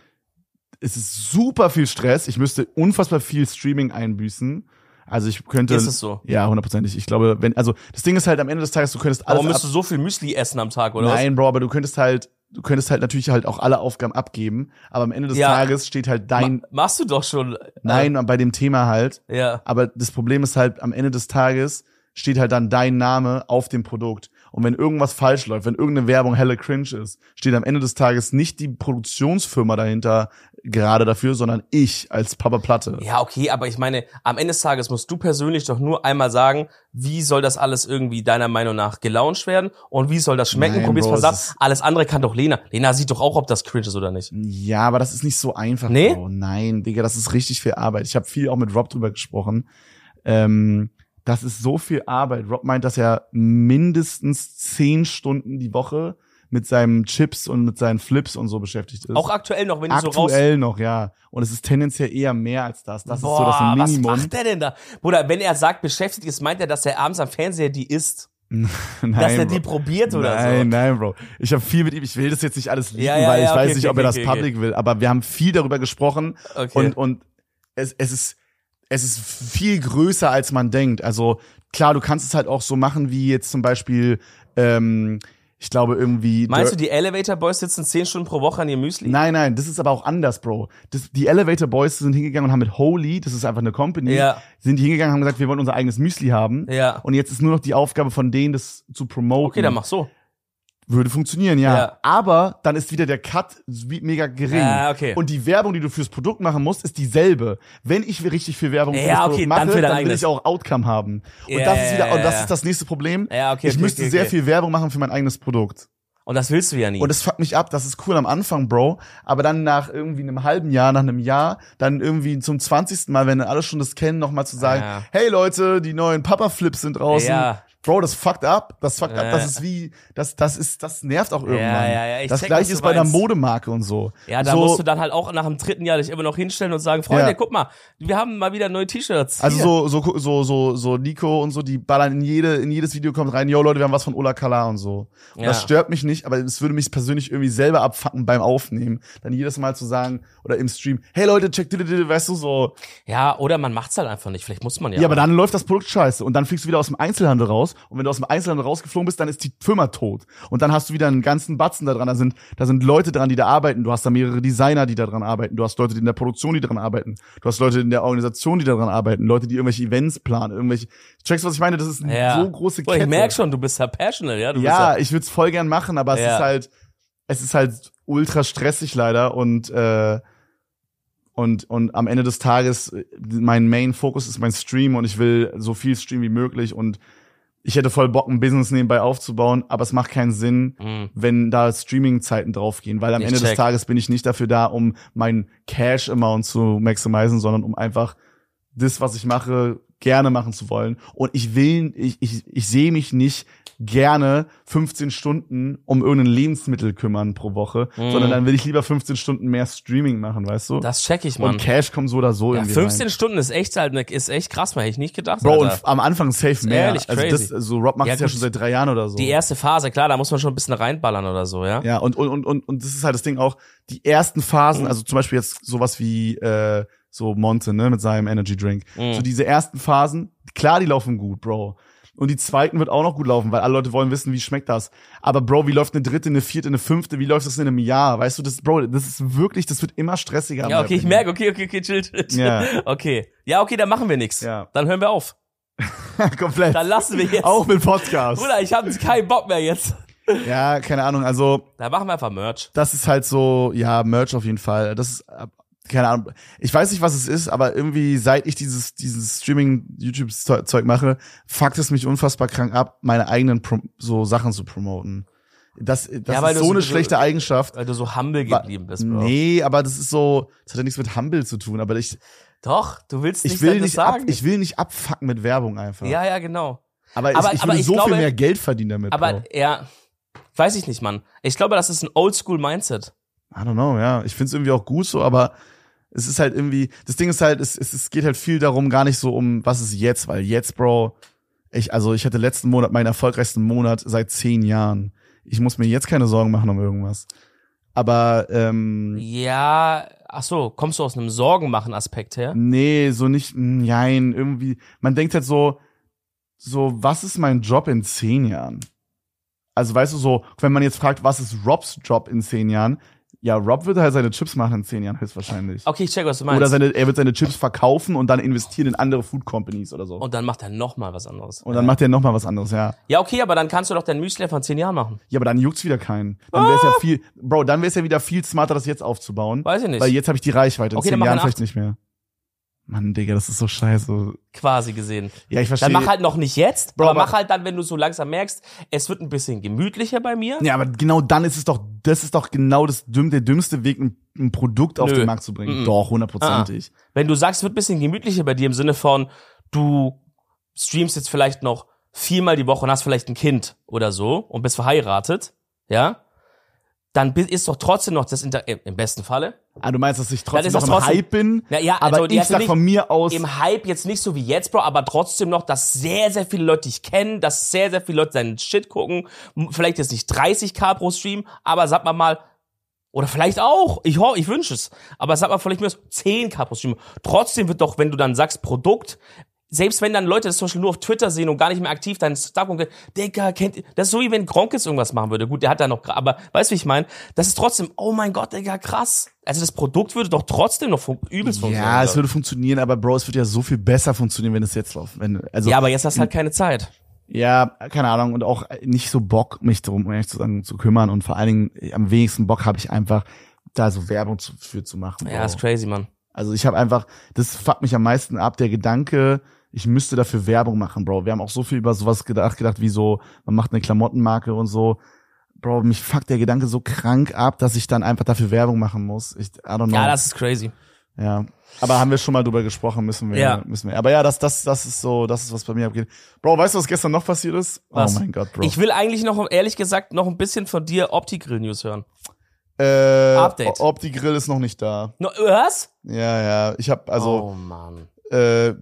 es ist super viel Stress. Ich müsste unfassbar viel Streaming einbüßen. Also ich könnte. Ist es so? Ja, hundertprozentig. Ich glaube, wenn, also das Ding ist halt am Ende des Tages, du könntest alles. Warum ab- müsst du so viel Müsli essen am Tag, oder Nein, Bro, aber du könntest halt, du könntest halt natürlich halt auch alle Aufgaben abgeben. Aber am Ende des Ja. Tages steht halt dein, Ma machst du doch schon. äh, nein, bei dem Thema halt. Ja. Aber das Problem ist halt, am Ende des Tages steht halt dann dein Name auf dem Produkt. Und wenn irgendwas falsch läuft, wenn irgendeine Werbung helle cringe ist, steht am Ende des Tages nicht die Produktionsfirma dahinter gerade dafür, sondern ich als Papa Platte. Ja, okay, aber ich meine, am Ende des Tages musst du persönlich doch nur einmal sagen, wie soll das alles irgendwie deiner Meinung nach gelauncht werden und wie soll das schmecken? Nein, Probier's Bro, mal ab. Alles andere kann doch Lena. Lena sieht doch auch, ob das cringe ist oder nicht. Ja, aber das ist nicht so einfach. Nee? Bro. Nein, Digga, das ist richtig viel Arbeit. Ich habe viel auch mit Rob drüber gesprochen. Ähm, Das ist so viel Arbeit. Rob meint, dass er mindestens zehn Stunden die Woche mit seinen Chips und mit seinen Flips und so beschäftigt ist. Auch aktuell noch, wenn du so raus... Aktuell noch, ja. Und es ist tendenziell eher mehr als das. Das ist so das Boah, Minimum. Was macht der denn da? Bruder, wenn er sagt, beschäftigt ist, meint er, dass er abends am Fernseher die isst? <laughs> nein, dass er die Bro. probiert oder nein, so? Nein, Bro. Ich habe viel mit ihm, ich will das jetzt nicht alles liegen, Ja, ja, weil ich ja, weiß okay, nicht, okay, ob er das okay, public will, aber wir haben viel darüber gesprochen Okay. und, und es, es ist, es ist viel größer, als man denkt. Also klar, du kannst es halt auch so machen, wie jetzt zum Beispiel, ähm, ich glaube irgendwie. Meinst du, die Elevator Boys sitzen 10 Stunden pro Woche an ihrem Müsli? Nein, nein, das ist aber auch anders, Bro. Das, die Elevator Boys sind hingegangen und haben mit Holy, das ist einfach eine Company, Ja. sind die hingegangen und haben gesagt, wir wollen unser eigenes Müsli haben. Ja. Und jetzt ist nur noch die Aufgabe von denen, das zu promoten. Okay, dann mach so. Würde funktionieren, ja. Ja. Aber dann ist wieder der Cut mega gering. Ah, okay. Und die Werbung, die du fürs Produkt machen musst, ist dieselbe. Wenn ich richtig viel Werbung für Ja, das okay, Produkt dann mache, dein dann will ich auch Outcome haben. Und Ja, das ist wieder, ja, und das ja. ist das nächste Problem. Ja, okay, ich okay, müsste okay, sehr okay. viel Werbung machen für mein eigenes Produkt. Und das willst du ja nie. Und es fuckt mich ab, das ist cool am Anfang, Bro. Aber dann nach irgendwie einem halben Jahr, nach einem Jahr, dann irgendwie zum 20. Mal, wenn alle schon das kennen, nochmal zu sagen, Ja. hey Leute, die neuen Papa-Flips sind draußen. Ja. Bro, das fuckt ab. Das fuckt ab. Ja. Das ist wie, das, das ist, das nervt auch irgendwann. ja, ja, ich das check, gleiche ist bei einer. Modemarke und so. ja, da so, musst du dann halt auch nach dem dritten Jahr dich immer noch hinstellen und sagen, Freunde, Ja. guck mal, wir haben mal wieder neue T-Shirts. also so, so, so, so, so Nico und so, die ballern in jede, in jedes Video kommt rein, yo Leute, wir haben was von Ola Kala und so. Und Ja. Das stört mich nicht, aber es würde mich persönlich irgendwie selber abfacken beim Aufnehmen. Dann jedes Mal zu sagen, oder im Stream, hey Leute, check, weißt du, so. Ja, oder man macht's halt einfach nicht. Vielleicht muss man ja. Ja, aber dann läuft das Produkt scheiße und dann fliegst du wieder aus dem Einzelhandel raus und wenn du aus dem Einzelhandel rausgeflogen bist, dann ist die Firma tot und dann hast du wieder einen ganzen Batzen da dran, da sind da sind Leute dran, die da arbeiten, du hast da mehrere Designer, die da dran arbeiten, du hast Leute die in der Produktion, die daran arbeiten, du hast Leute in der Organisation, die daran arbeiten, Leute, die irgendwelche Events planen, irgendwelche Checkst du, was ich meine, das ist eine ja. so große Boah, Kette. ich merk schon, du bist ja passionate, ja? Du ja, bist ich würde es voll gern machen, aber es Ja. ist halt es ist halt ultra stressig leider und äh, und und am Ende des Tages äh, mein Main Fokus ist mein Stream und ich will so viel streamen wie möglich und ich hätte voll Bock ein Business nebenbei aufzubauen, aber es macht keinen Sinn, Mhm. wenn da Streaming Zeiten draufgehen, weil am Ich Ende des check. Tages bin ich nicht dafür da, um mein Cash Amount zu maximizen, sondern um einfach das, was ich mache, gerne machen zu wollen. Und ich will, ich, ich, ich sehe mich nicht gerne 15 Stunden um irgendein Lebensmittel kümmern pro Woche, Mhm. sondern dann will ich lieber 15 Stunden mehr Streaming machen, weißt du? Das check ich, Mann. und Cash kommt so oder so Ja, irgendwie 15 rein. Stunden ist echt halt, ist echt krass, man hätte ich nicht gedacht. Bro, Alter. und am Anfang safe mehr. ehrlich also crazy. das, so Rob macht Ja, es ja schon seit drei Jahren oder so. Die erste Phase, klar, da muss man schon ein bisschen reinballern oder so, ja? Ja, und, und, und, und, und das ist halt das Ding auch, die ersten Phasen, also zum Beispiel jetzt sowas wie äh, so Monte, ne, mit seinem Energy Drink. Mhm. So diese ersten Phasen, klar, die laufen gut, Bro. Und die zweiten wird auch noch gut laufen, weil alle Leute wollen wissen, wie schmeckt das. Aber Bro, wie läuft eine dritte, eine vierte, eine fünfte, wie läuft das in einem Jahr? Weißt du, das, Bro, das ist wirklich, das wird immer stressiger. Ja, okay, ich merke, okay, okay, okay, chill, chill. Ja. <laughs> Okay. Ja, okay, dann machen wir nichts. Ja. Dann hören wir auf. <laughs> Komplett. Dann lassen wir jetzt. auch mit Podcast. Bruder, ich habe keinen Bock mehr jetzt. <laughs> Ja, keine Ahnung, also Dann machen wir einfach Merch. das ist halt so, ja, Merch auf jeden Fall. Das ist, keine Ahnung, ich weiß nicht, was es ist, aber irgendwie, seit ich dieses, dieses Streaming-YouTube-Zeug mache, fuckt es mich unfassbar krank ab, meine eigenen Pro so Sachen zu promoten. Das, das Ja, ist so eine so- schlechte Eigenschaft. Weil du so humble geblieben bist, Bro. Nee, aber das ist so, das hat ja nichts mit Humble zu tun, aber ich, Doch, du willst nicht ich will nicht ab, sagen. ich will nicht abfucken mit Werbung einfach. ja, ja, genau. aber ich, aber- ich aber würde ich so glaube- viel mehr Geld verdienen damit. Aber Bro. ja, weiß ich nicht, Mann. Ich glaube, das ist ein Oldschool-Mindset. I don't know, ja. Ich find's irgendwie auch gut so, aber es ist halt irgendwie, das Ding ist halt, es, es, es geht halt viel darum, gar nicht so um, was ist jetzt, weil jetzt, Bro, ich, also ich hatte letzten Monat meinen erfolgreichsten Monat seit zehn Jahren. Ich muss mir jetzt keine Sorgen machen um irgendwas. Aber, ähm, Ja, ach so, kommst du aus einem Sorgenmachen-Aspekt her? nee, so nicht, nein, irgendwie, man denkt halt so, so, was ist mein Job in zehn Jahren? Also weißt du so, wenn man jetzt fragt, was ist Robs Job in zehn Jahren? Ja, Rob wird halt seine Chips machen in zehn Jahren höchstwahrscheinlich. Okay, ich check, was du meinst. Oder seine, er wird seine Chips verkaufen und dann investieren in andere Food Companies oder so. Und, und dann macht er noch mal was anderes. dann macht er noch mal was anderes, ja. ja, okay, aber dann kannst du doch dein Müsli von zehn Jahren machen. Ja, aber dann juckt's wieder keinen. Dann wär's ja viel, Bro, dann wär's ja wieder viel smarter, das jetzt aufzubauen. Weiß ich nicht. Weil jetzt habe ich die Reichweite. In Okay, zehn Jahren vielleicht nicht mehr. Mann, Digga, das ist so scheiße. Quasi gesehen. Ja, ich verstehe. Dann mach halt noch nicht jetzt, Bro, aber mach halt dann, wenn du so langsam merkst, es wird ein bisschen gemütlicher bei mir. ja, aber genau dann ist es doch, das ist doch genau das der dümmste Weg, ein, ein Produkt auf Nö. den Markt zu bringen. Mhm. Doch, hundertprozentig. Wenn du sagst, es wird ein bisschen gemütlicher bei dir im Sinne von, du streamst jetzt vielleicht noch viermal die Woche und hast vielleicht ein Kind oder so und bist verheiratet, ja, dann ist doch trotzdem noch das Inter im besten Falle Ah, du meinst, dass ich trotzdem noch im trotzdem- Hype bin? Ja, ja, aber also, ich sag von mir aus, im Hype jetzt nicht so wie jetzt, Bro, aber trotzdem noch, dass sehr, sehr viele Leute dich kennen, dass sehr, sehr viele Leute deinen Shit gucken. Vielleicht jetzt nicht 30k pro Stream, aber sag mal mal, oder vielleicht auch, ich hoffe, ich wünsche es, aber sag mal vielleicht nur 10k pro Stream. Trotzdem wird doch, wenn du dann sagst Produkt, selbst wenn dann Leute das zum Beispiel nur auf Twitter sehen und gar nicht mehr aktiv deinen Stuff und Digga, kennt das ist so wie wenn Gronk jetzt irgendwas machen würde. Gut, der hat da noch, aber weißt du, wie ich meine? Das ist trotzdem, oh mein Gott, Digga, krass. Also das Produkt würde doch trotzdem noch fun übelst funktionieren. ja, es würde funktionieren, aber Bro, es würde ja so viel besser funktionieren, wenn es jetzt läuft. Wenn, also, Ja, aber jetzt hast du halt keine Zeit. Ja, keine Ahnung und auch nicht so Bock, mich darum, um ehrlich zu sagen, zu kümmern und vor allen Dingen äh, am wenigsten Bock habe ich einfach, da so Werbung zu, für zu machen. Ja, Bro. ist crazy, Mann. Also ich habe einfach, das fuckt mich am meisten ab, der Gedanke, ich müsste dafür Werbung machen, Bro. Wir haben auch so viel über sowas gedacht, gedacht wie so, man macht eine Klamottenmarke und so. Bro, mich fuckt der Gedanke so krank ab, dass ich dann einfach dafür Werbung machen muss. Ich, I don't know. Ja, das ist crazy. Ja. Aber haben wir schon mal drüber gesprochen, müssen wir, Ja. müssen wir. Aber ja, das, das, das ist so, das ist, was bei mir abgeht. Bro, weißt du, was gestern noch passiert ist? Was? Oh mein Gott, Bro. Ich will eigentlich noch, ehrlich gesagt, noch ein bisschen von dir Opti-Grill-News hören. äh, Update. Ob die Grill ist noch nicht da. No, was? Ja, ja. Ich habe also, oh Mann. äh,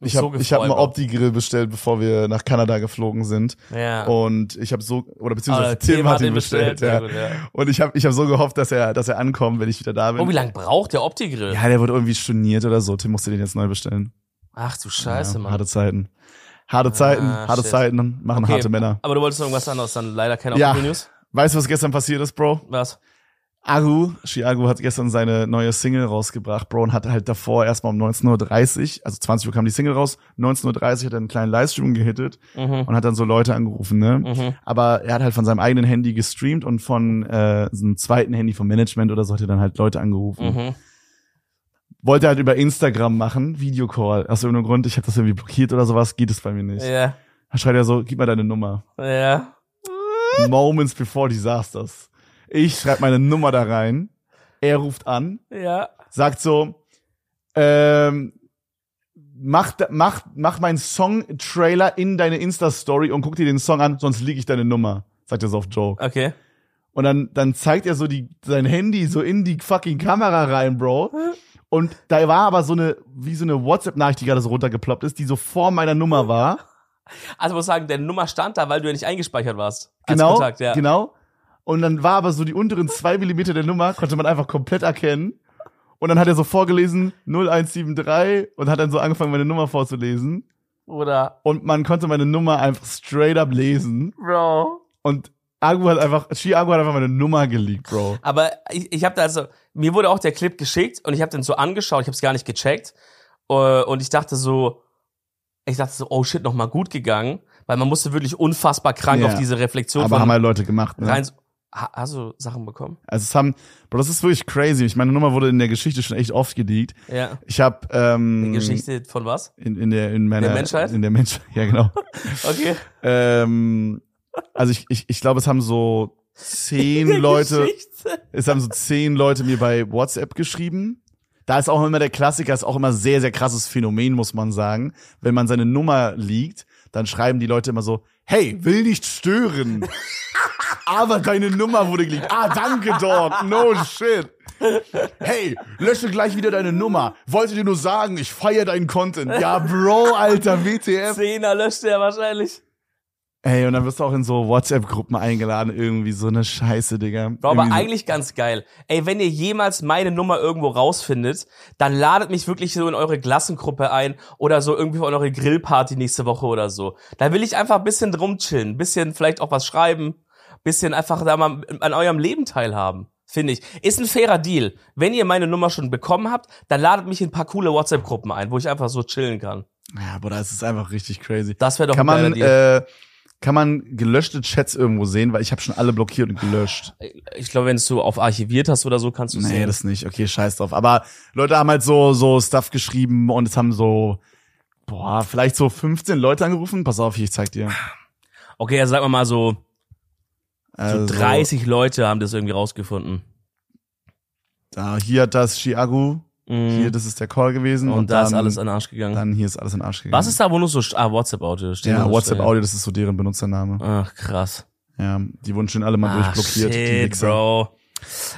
ich so habe ich hab mal. Opti-Grill bestellt, bevor wir nach Kanada geflogen sind. Ja. Und ich habe so, oder beziehungsweise Ah, Tim, hat ihn bestellt, sehr ja. gut, ja. Und ich habe ich hab so gehofft, dass er, dass er ankommt, wenn ich wieder da bin. Oh, wie lange braucht der Opti-Grill? ja, der wurde irgendwie storniert oder so. Tim musste den jetzt neu bestellen. Ach du Scheiße, ja, Mann. Harte Zeiten. Harte Zeiten, Ah, harte shit. Zeiten machen Okay, harte Männer. Aber du wolltest noch irgendwas anderes, dann leider keine Ja. Opti-News. Weißt du, was gestern passiert ist, Bro? Was? Agu, Chiago hat gestern seine neue Single rausgebracht, Bro, und hat halt davor erstmal um 19.30 Uhr, also 20 Uhr kam die Single raus, 19.30 Uhr hat er einen kleinen Livestream gehittet Mhm. und hat dann so Leute angerufen, ne? Mhm. Aber er hat halt von seinem eigenen Handy gestreamt und von äh, so einem zweiten Handy vom Management oder so hat er dann halt Leute angerufen. Mhm. Wollte halt über Instagram machen, Videocall. Aus irgendeinem Grund, ich habe das irgendwie blockiert oder sowas, geht es bei mir nicht. Ja. Dann schreibt er so, gib mal deine Nummer. Ja. Moments before disasters. Ich schreibe meine Nummer da rein. Er ruft an, Ja. sagt so, ähm, mach, mach, mach meinen Song-Trailer in deine Insta-Story und guck dir den Song an, sonst lieg ich deine Nummer. Sagt er so auf Joke. Okay. Und dann, dann zeigt er so die, sein Handy so in die fucking Kamera rein, Bro. Und da war aber so eine, wie so eine WhatsApp-Nachricht, die gerade so runtergeploppt ist, die so vor meiner Nummer war. Also muss sagen, der Nummer stand da, weil du ja nicht eingespeichert warst. Genau, Kontakt, ja. genau. Und dann war aber so die unteren zwei Millimeter der Nummer, konnte man einfach komplett erkennen. Und dann hat er so vorgelesen 0173 und hat dann so angefangen, meine Nummer vorzulesen. Oder, Und man konnte meine Nummer einfach straight up lesen. Bro. Und Agu hat einfach, Shi Agu hat einfach meine Nummer geleakt, Bro. Aber ich, ich habe da also, mir wurde auch der Clip geschickt und ich habe den so angeschaut, ich habe es gar nicht gecheckt. Äh, Und ich dachte so, ich dachte so, oh shit, nochmal gut gegangen, weil man musste wirklich unfassbar krank Ja. auf diese Reflexion Aber haben halt Leute gemacht, ne? rein. Ha, hast du Sachen bekommen? Also es haben, Bro, das ist wirklich crazy. Ich meine Nummer wurde in der Geschichte schon echt oft geleakt. Ja. Ich habe ähm, Die Geschichte von was? in, in der in meiner Der Menschheit? in der Menschheit, <laughs> ja genau. <laughs> Okay. ähm, also ich, ich, ich glaube, es haben so zehn Leute, Geschichte. es haben so zehn Leute mir bei WhatsApp geschrieben. Da ist auch immer der Klassiker, ist auch immer sehr, sehr krasses Phänomen, muss man sagen. Wenn man seine Nummer liegt, dann schreiben die Leute immer so, hey, will nicht stören. Aber deine Nummer wurde geleakt. Ah, danke, Dog. No shit. Hey, lösche gleich wieder deine Nummer. Wollte dir nur sagen, ich feiere deinen Content. Ja, Bro, alter, WTF. Zehner löscht er wahrscheinlich. Ey, und dann wirst du auch in so WhatsApp-Gruppen eingeladen, irgendwie so eine Scheiße, Digga. Bro, aber so- eigentlich ganz geil. Ey, wenn ihr jemals meine Nummer irgendwo rausfindet, dann ladet mich wirklich so in eure Klassengruppe ein oder so irgendwie von eure Grillparty nächste Woche oder so. Da will ich einfach ein bisschen rumchillen, ein bisschen vielleicht auch was schreiben, bisschen einfach da mal an eurem Leben teilhaben. Finde ich. Ist ein fairer Deal. Wenn ihr meine Nummer schon bekommen habt, dann ladet mich in ein paar coole WhatsApp-Gruppen ein, wo ich einfach so chillen kann. Ja, aber das ist einfach richtig crazy. Das wäre doch kann ein man, Deal. äh, kann man gelöschte Chats irgendwo sehen, weil ich habe schon alle blockiert und gelöscht. ich glaube, wenn du so auf archiviert hast oder so, kannst du Nee, sehen. das nicht. Okay, scheiß drauf. Aber Leute haben halt so, so Stuff geschrieben und es haben so, boah, vielleicht so 15 Leute angerufen. Pass auf, ich zeig dir. Okay, also sagen wir mal so, so Also, 30 Leute haben das irgendwie rausgefunden. Da, hier hat das Chiagu Hier, das ist der Call gewesen. und, Und, da dann, ist alles in den Arsch gegangen. dann hier ist alles in den Arsch gegangen. Was ist da, wo nur so, ah, WhatsApp-Audio steht? Ja, nur so WhatsApp steht. Audio, das ist so deren Benutzername. Ach, krass. Ja, die wurden schon alle mal Ah, durchblockiert, die shit, Wichser. Bro.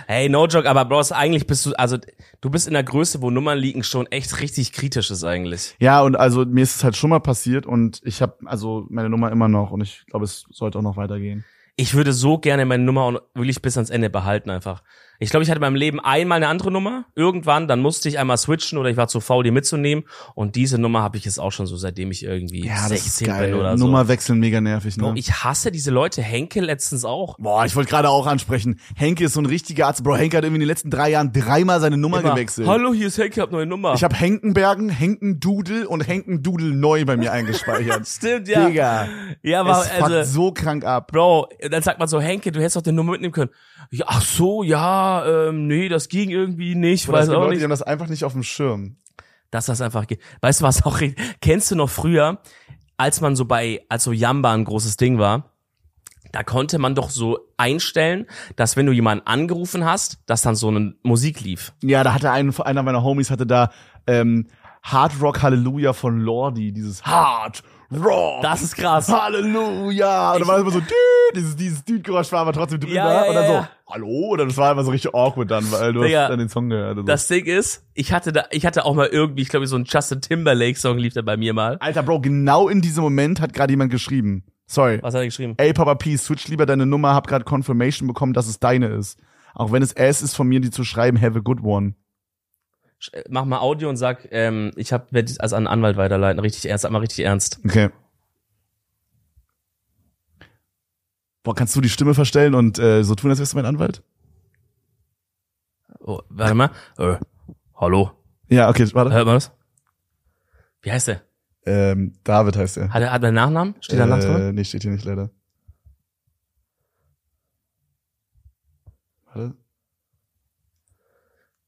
Hey, no joke, aber Bro, ist eigentlich bist du, also du bist in der Größe, wo Nummern liegen schon echt richtig kritisch ist eigentlich. Ja, und also mir ist es halt schon mal passiert und ich habe also meine Nummer immer noch und ich glaube, es sollte auch noch weitergehen. Ich würde so gerne meine Nummer auch wirklich bis ans Ende behalten einfach. Ich glaube, ich hatte in meinem Leben einmal eine andere Nummer, irgendwann, dann musste ich einmal switchen oder ich war zu faul, die mitzunehmen. Und diese Nummer habe ich jetzt auch schon so, seitdem ich irgendwie Ja, das ist 16 geil. bin oder so. Nummer wechseln mega nervig, ne? Bro, ich hasse diese Leute. Henke letztens auch. Boah, ich wollte gerade auch ansprechen. Henke ist so ein richtiger Arzt. Bro, Henke hat irgendwie in den letzten drei Jahren dreimal seine Nummer Immer, gewechselt. Hallo, hier ist Henke, hab neue Nummer. Ich habe Henkenbergen, Henkendudel und Henkendudel neu bei mir eingespeichert. <laughs> Stimmt, ja. Digga. Ja, aber es also, so krank ab. Bro, dann sagt man so, Henke, du hättest doch die Nummer mitnehmen können. Ja, ach so, ja, ähm, nee, das ging irgendwie nicht, Oder es weiß gibt auch Leute, die nicht. haben das einfach nicht auf dem Schirm. dass das einfach geht. Weißt du was auch? Kennst du noch früher, als man so bei, als so Yamba ein großes Ding war, da konnte man doch so einstellen, dass wenn du jemanden angerufen hast, dass dann so eine Musik lief. Ja, da hatte ein, einer meiner Homies hatte da ähm, Hard Rock Halleluja von Lordi, dieses Hard Rock. Das ist krass. Halleluja. Und dann war es immer so, dieses, dieses Düt-Geräusch war aber trotzdem drüber. Ja, ja, und dann ja, so, hallo? Und das war immer so richtig awkward dann, weil du Digga, hast dann den Song gehört. So. Das Ding ist, ich hatte da, ich hatte auch mal irgendwie, ich glaube, so ein Justin Timberlake Song lief da bei mir mal. Alter, Bro, genau in diesem Moment hat gerade jemand geschrieben. Sorry. Was hat er geschrieben? Ey, Papa P, switch lieber deine Nummer, hab gerade Confirmation bekommen, dass es deine ist. Auch wenn es es ist von mir, die zu schreiben, have a good one. Äh, Mach mal Audio und sag, ähm, ich hab, werde also an einen Anwalt weiterleiten. Richtig ernst, sag mal richtig ernst. Okay. Boah, kannst du die Stimme verstellen und äh, so tun, als wärst du mein Anwalt? Oh, warte mal. Äh, hallo. Ja, okay, warte. Hört man das? Wie heißt der? Ähm, David heißt er. Hat er, hat er einen Nachnamen? Steht da ein Nachname? Äh, nee, steht hier nicht leider. Warte. Äh,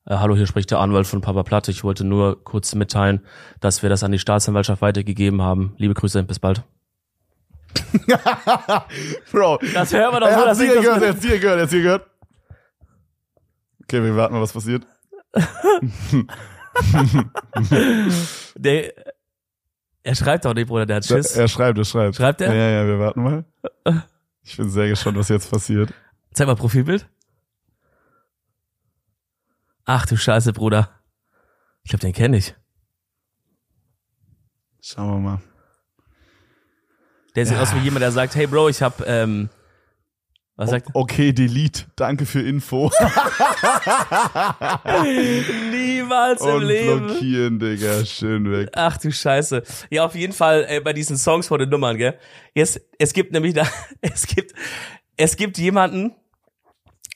hallo, hier spricht der Anwalt von Papa Platte. Ich wollte nur kurz mitteilen, dass wir das an die Staatsanwaltschaft weitergegeben haben. Liebe Grüße, bis bald. <laughs> Bro. Das hören wir doch er so, dass ich das gehört, er hat's hier gehört, er hat's hier gehört. Okay, wir warten mal, was passiert. <laughs> Der, er schreibt doch nicht, Bruder, der hat Schiss. Er schreibt, er schreibt. Schreibt er? Ja, ja, wir warten mal. Ich bin sehr gespannt, was jetzt passiert. Zeig mal Profilbild. Ach du Scheiße, Bruder. Ich glaube, den kenne ich. Schauen wir mal. Der sieht aus wie jemand, der sagt, hey Bro, ich hab, ähm, was sagt? Okay, delete. Danke für Info. <laughs> Niemals im Und Leben. blockieren, Digga. Schön weg. Ach du Scheiße. Ja, auf jeden Fall äh, bei diesen Songs vor den Nummern, gell? Jetzt, es gibt nämlich da, <laughs> es gibt, es gibt jemanden,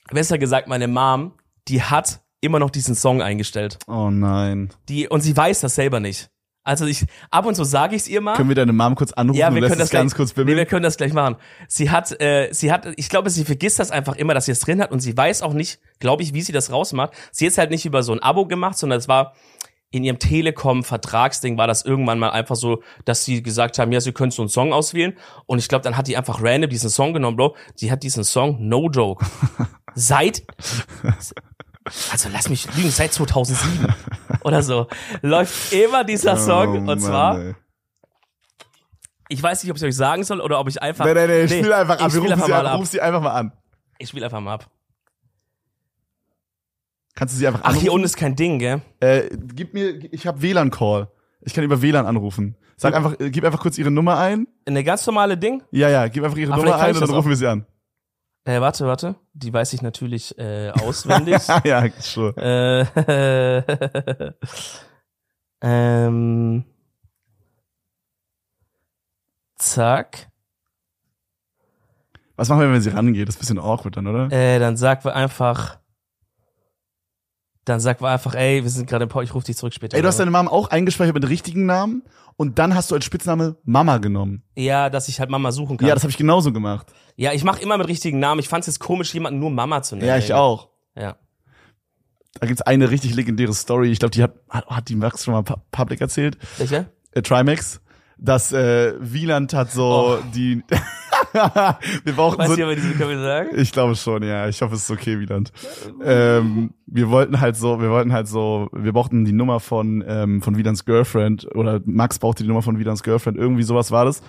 besser gesagt meine Mom, die hat immer noch diesen Song eingestellt. Oh nein. Die, und sie weiß das selber nicht. Also ich, ab und zu sage ich's ihr mal. Können wir deine Mom kurz anrufen ja, wir können das es ganz gleich, kurz nee, wir können das gleich machen. Sie hat, äh, sie hat, ich glaube, sie vergisst das einfach immer, dass sie es drin hat und sie weiß auch nicht, glaube ich, wie sie das rausmacht. Sie hat es halt nicht über so ein Abo gemacht, sondern es war in ihrem Telekom-Vertragsding war das irgendwann mal einfach so, dass sie gesagt haben, ja, sie können so einen Song auswählen. Und ich glaube, dann hat die einfach random diesen Song genommen, Bro. Sie hat diesen Song, no joke, <laughs> seit, also lass mich lügen, seit 2007 oder so, läuft immer dieser Song. Oh, und Mann, zwar, ey. ich weiß nicht, ob ich euch sagen soll oder ob ich einfach. Nee, nee, nee, ich spiel einfach ab. Ich spiel einfach sie, mal einfach, ab. ruf sie einfach mal an. Ich spiele einfach mal ab. Kannst du sie einfach Ach, anrufen? hier unten ist kein Ding, gell? Äh, gib mir, ich habe WLAN-Call. Ich kann über WLAN anrufen. Sag einfach, äh, gib einfach kurz ihre Nummer ein. Eine ganz normale Ding. Ja, ja, gib einfach ihre Ah, Nummer ein und dann rufen wir sie an. Äh, warte, warte. Die weiß ich natürlich äh, <laughs> auswendig. ja, sure. äh, <laughs> ähm, zack. Was machen wir, wenn sie rangeht? Das ist ein bisschen awkward dann, oder? Äh, dann sagen wir einfach. Dann sagen wir einfach, ey, wir sind gerade im Pau, ich rufe dich zurück später. Ey, du hast deine Mom auch eingespeichert mit richtigen Namen und dann hast du als Spitzname Mama genommen. ja, dass ich halt Mama suchen kann. Ja, das habe ich genauso gemacht. ja ich mache immer mit richtigen Namen. Ich fand's jetzt komisch, jemanden nur Mama zu nennen. Ja, ich auch. Ja. Da gibt's eine richtig legendäre Story. Ich glaube, die hat, hat, hat die Max schon mal pu- public erzählt. Welche? Äh, Trimax. Dass äh, Wieland hat so Oh. die <laughs> wir brauchen Weißt so, du, aber diese können wir sagen? Ich glaube schon, ja. Ich hoffe, es ist okay, Wieland. Ähm, wir wollten halt so, wir wollten halt so, wir brauchten die Nummer von, ähm, von Wielands Girlfriend oder Max brauchte die Nummer von Wielands Girlfriend. Irgendwie sowas war das.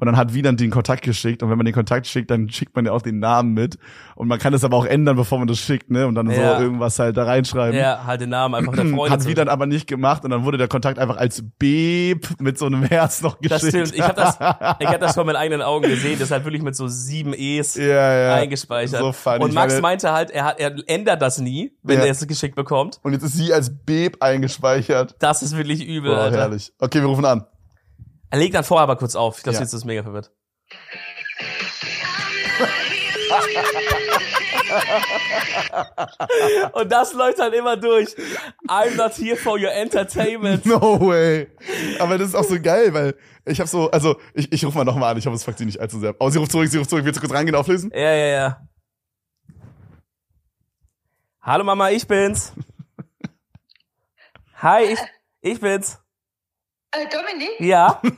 Und dann hat Wieland den Kontakt geschickt. Und wenn man den Kontakt schickt, dann schickt man ja auch den Namen mit. Und man kann das aber auch ändern, bevor man das schickt, ne? Und dann Ja. so irgendwas halt da reinschreiben. Ja, halt den Namen einfach der <clears throat> Freundin. Hat Wieland aber nicht gemacht und dann wurde der Kontakt einfach als Beep mit so einem Herz noch geschickt. Das stimmt. Ich habe das, ich hab das <laughs> vor meinen eigenen Augen gesehen. Das ist halt wirklich mit so sieben E's ja, ja. eingespeichert. So funny. Und Max meinte halt, er, hat, er ändert das nie, wenn Ja. er es geschickt bekommt. Und jetzt ist sie als Beep eingespeichert. Das ist wirklich übel, Boah, Alter. herrlich. Okay, wir rufen an. Er legt dann vorher aber kurz auf. Ich glaube, Ja. jetzt ist mega verwirrt. <laughs> Und das läuft dann immer durch. I'm not here for your entertainment. No way. Aber das ist auch so geil, weil ich habe so, also ich, ich rufe mal nochmal an, ich hoffe, es fuckt sie nicht allzu sehr. Oh, sie ruft zurück, sie ruft zurück. Willst du kurz reingehen, auflösen? Ja, ja, ja. Hallo Mama, ich bin's. <laughs> Hi, ich, ich bin's. Äh, Dominik? Ja, hören.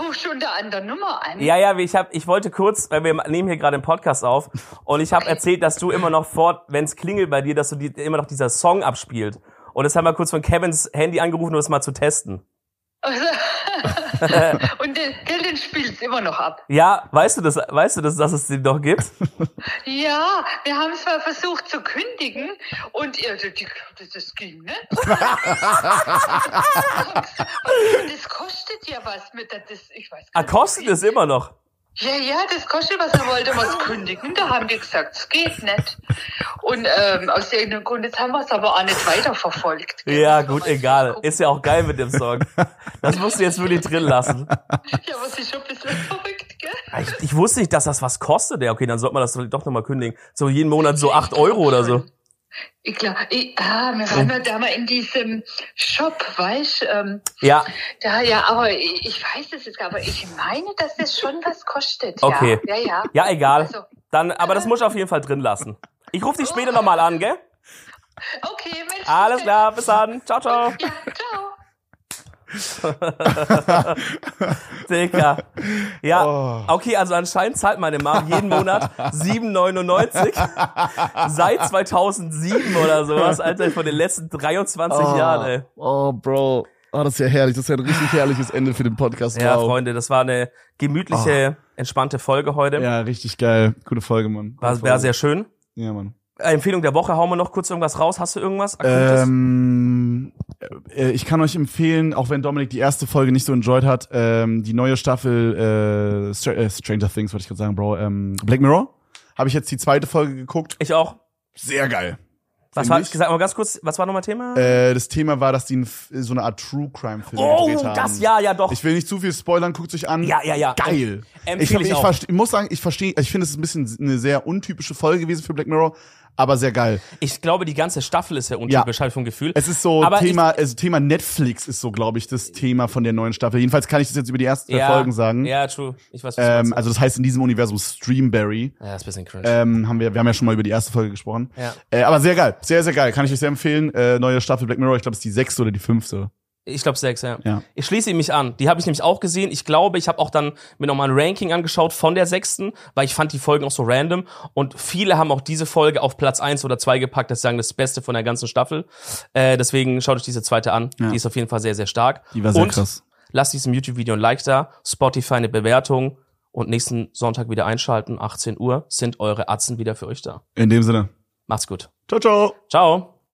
Ruf schon der anderen Nummer an. ja, ja. Ich hab, ich wollte kurz, weil wir nehmen hier gerade einen Podcast auf und ich habe erzählt, dass du immer noch fort, wenn es klingelt bei dir, dass du die, immer noch dieser Song abspielt. Und das haben wir kurz von Kevins Handy angerufen, um das mal zu testen. <laughs> Und den, den spielt's immer noch ab. Ja, weißt du das, weißt du das, dass es den noch gibt? <laughs> Ja, wir haben es mal versucht zu kündigen und ja, die, die, das, das ging <laughs> nicht. das kostet ja was mit der, das, ich weiß Ah, gar nicht. kostet es immer noch. Ja, ja, das kostet was, da wollte man es <laughs> kündigen. Da haben wir gesagt, es geht nicht. Und ähm, aus irgendeinem Grund, jetzt haben wir es aber auch nicht weiterverfolgt. gell? Ja, gut, egal. Ist ja auch geil mit dem Song. <laughs> Das musst du jetzt wirklich drin lassen. Ja, aber es ist schon ein bisschen verrückt, gell? Ich, ich wusste nicht, dass das was kostet. Ja, okay, dann sollte man das doch nochmal kündigen. So jeden Monat so acht Euro oder so. Ich glaube, ah, wir waren ja da mal in diesem Shop, weißt ähm, Ja, da ja, aber ich, ich weiß es jetzt, aber ich meine, dass das schon was kostet. Okay. Ja, ja. ja. ja, egal. Also, Dann, aber das muss ich auf jeden Fall drin lassen. Ich rufe dich später nochmal an, gell? okay, Mensch. Alles klar, bis dann. Ciao, ciao. Ja, ciao. <laughs> Dicker. Ja, Oh. okay, also anscheinend zahlt meine Mom jeden Monat <laughs> 7,99 seit 2007 oder sowas, Alter, von den letzten 23 Jahren, ey. oh, Bro. Oh, das ist ja herrlich. Das ist ja ein richtig herrliches Ende für den Podcast. Ja, wow. Freunde, das war eine gemütliche, entspannte Folge heute. Ja, richtig geil. Gute Folge, Mann. War, war sehr schön. Ja, Mann. Äh, Empfehlung der Woche, hauen wir noch kurz irgendwas raus. Hast du irgendwas? Akutes? Ähm, äh, ich kann euch empfehlen, auch wenn Dominik die erste Folge nicht so enjoyed hat, ähm, die neue Staffel äh, Str äh, Stranger Things, wollte ich gerade sagen, Bro. Ähm, Black Mirror. Habe ich jetzt die zweite Folge geguckt. ich auch. Sehr geil. Was war, ich. gesagt mal ganz kurz, was war nochmal Thema? Äh, das Thema war, dass die so eine Art True Crime Film oh, gedreht haben. das, ja, ja, doch. Ich will nicht zu viel spoilern, guckt euch an. Ja, ja, ja. Geil. Empfehle ich, hab- ich ich, ich muss sagen, ich verstehe, ich finde, es ist ein bisschen eine sehr untypische Folge gewesen für Black Mirror, aber sehr geil. Ich glaube, die ganze Staffel ist ja habe ich vom Gefühl. Es ist so Aber Thema, also Thema Netflix ist so, glaube ich, das Thema von der neuen Staffel. Jedenfalls kann ich das jetzt über die ersten ja, Folgen sagen. Ja, true. Ich weiß, was ähm, also das heißt in diesem Universum Streamberry. ja, ist ein bisschen cringe. Ähm, haben wir, wir haben ja schon mal über die erste Folge gesprochen. Ja. Äh, aber sehr geil, sehr, sehr geil. Kann ich euch sehr empfehlen. Äh, neue Staffel Black Mirror, ich glaube, es ist die sechste oder die fünfte. Ich glaube sechs, ja. Ja. Ich schließe mich an. Die habe ich nämlich auch gesehen. Ich glaube, ich habe auch dann mir nochmal ein Ranking angeschaut von der sechsten, weil ich fand die Folgen auch so random. Und viele haben auch diese Folge auf Platz eins oder zwei gepackt. Das ist sagen das Beste von der ganzen Staffel. Äh, deswegen schaut euch diese zweite an. Ja. Die ist auf jeden Fall sehr, sehr stark. Die war sehr Und krass. lasst diesem YouTube-Video ein Like da, Spotify eine Bewertung und nächsten Sonntag wieder einschalten. 18 Uhr sind eure Atzen wieder für euch da. In dem Sinne. Macht's gut. Ciao, ciao. Ciao.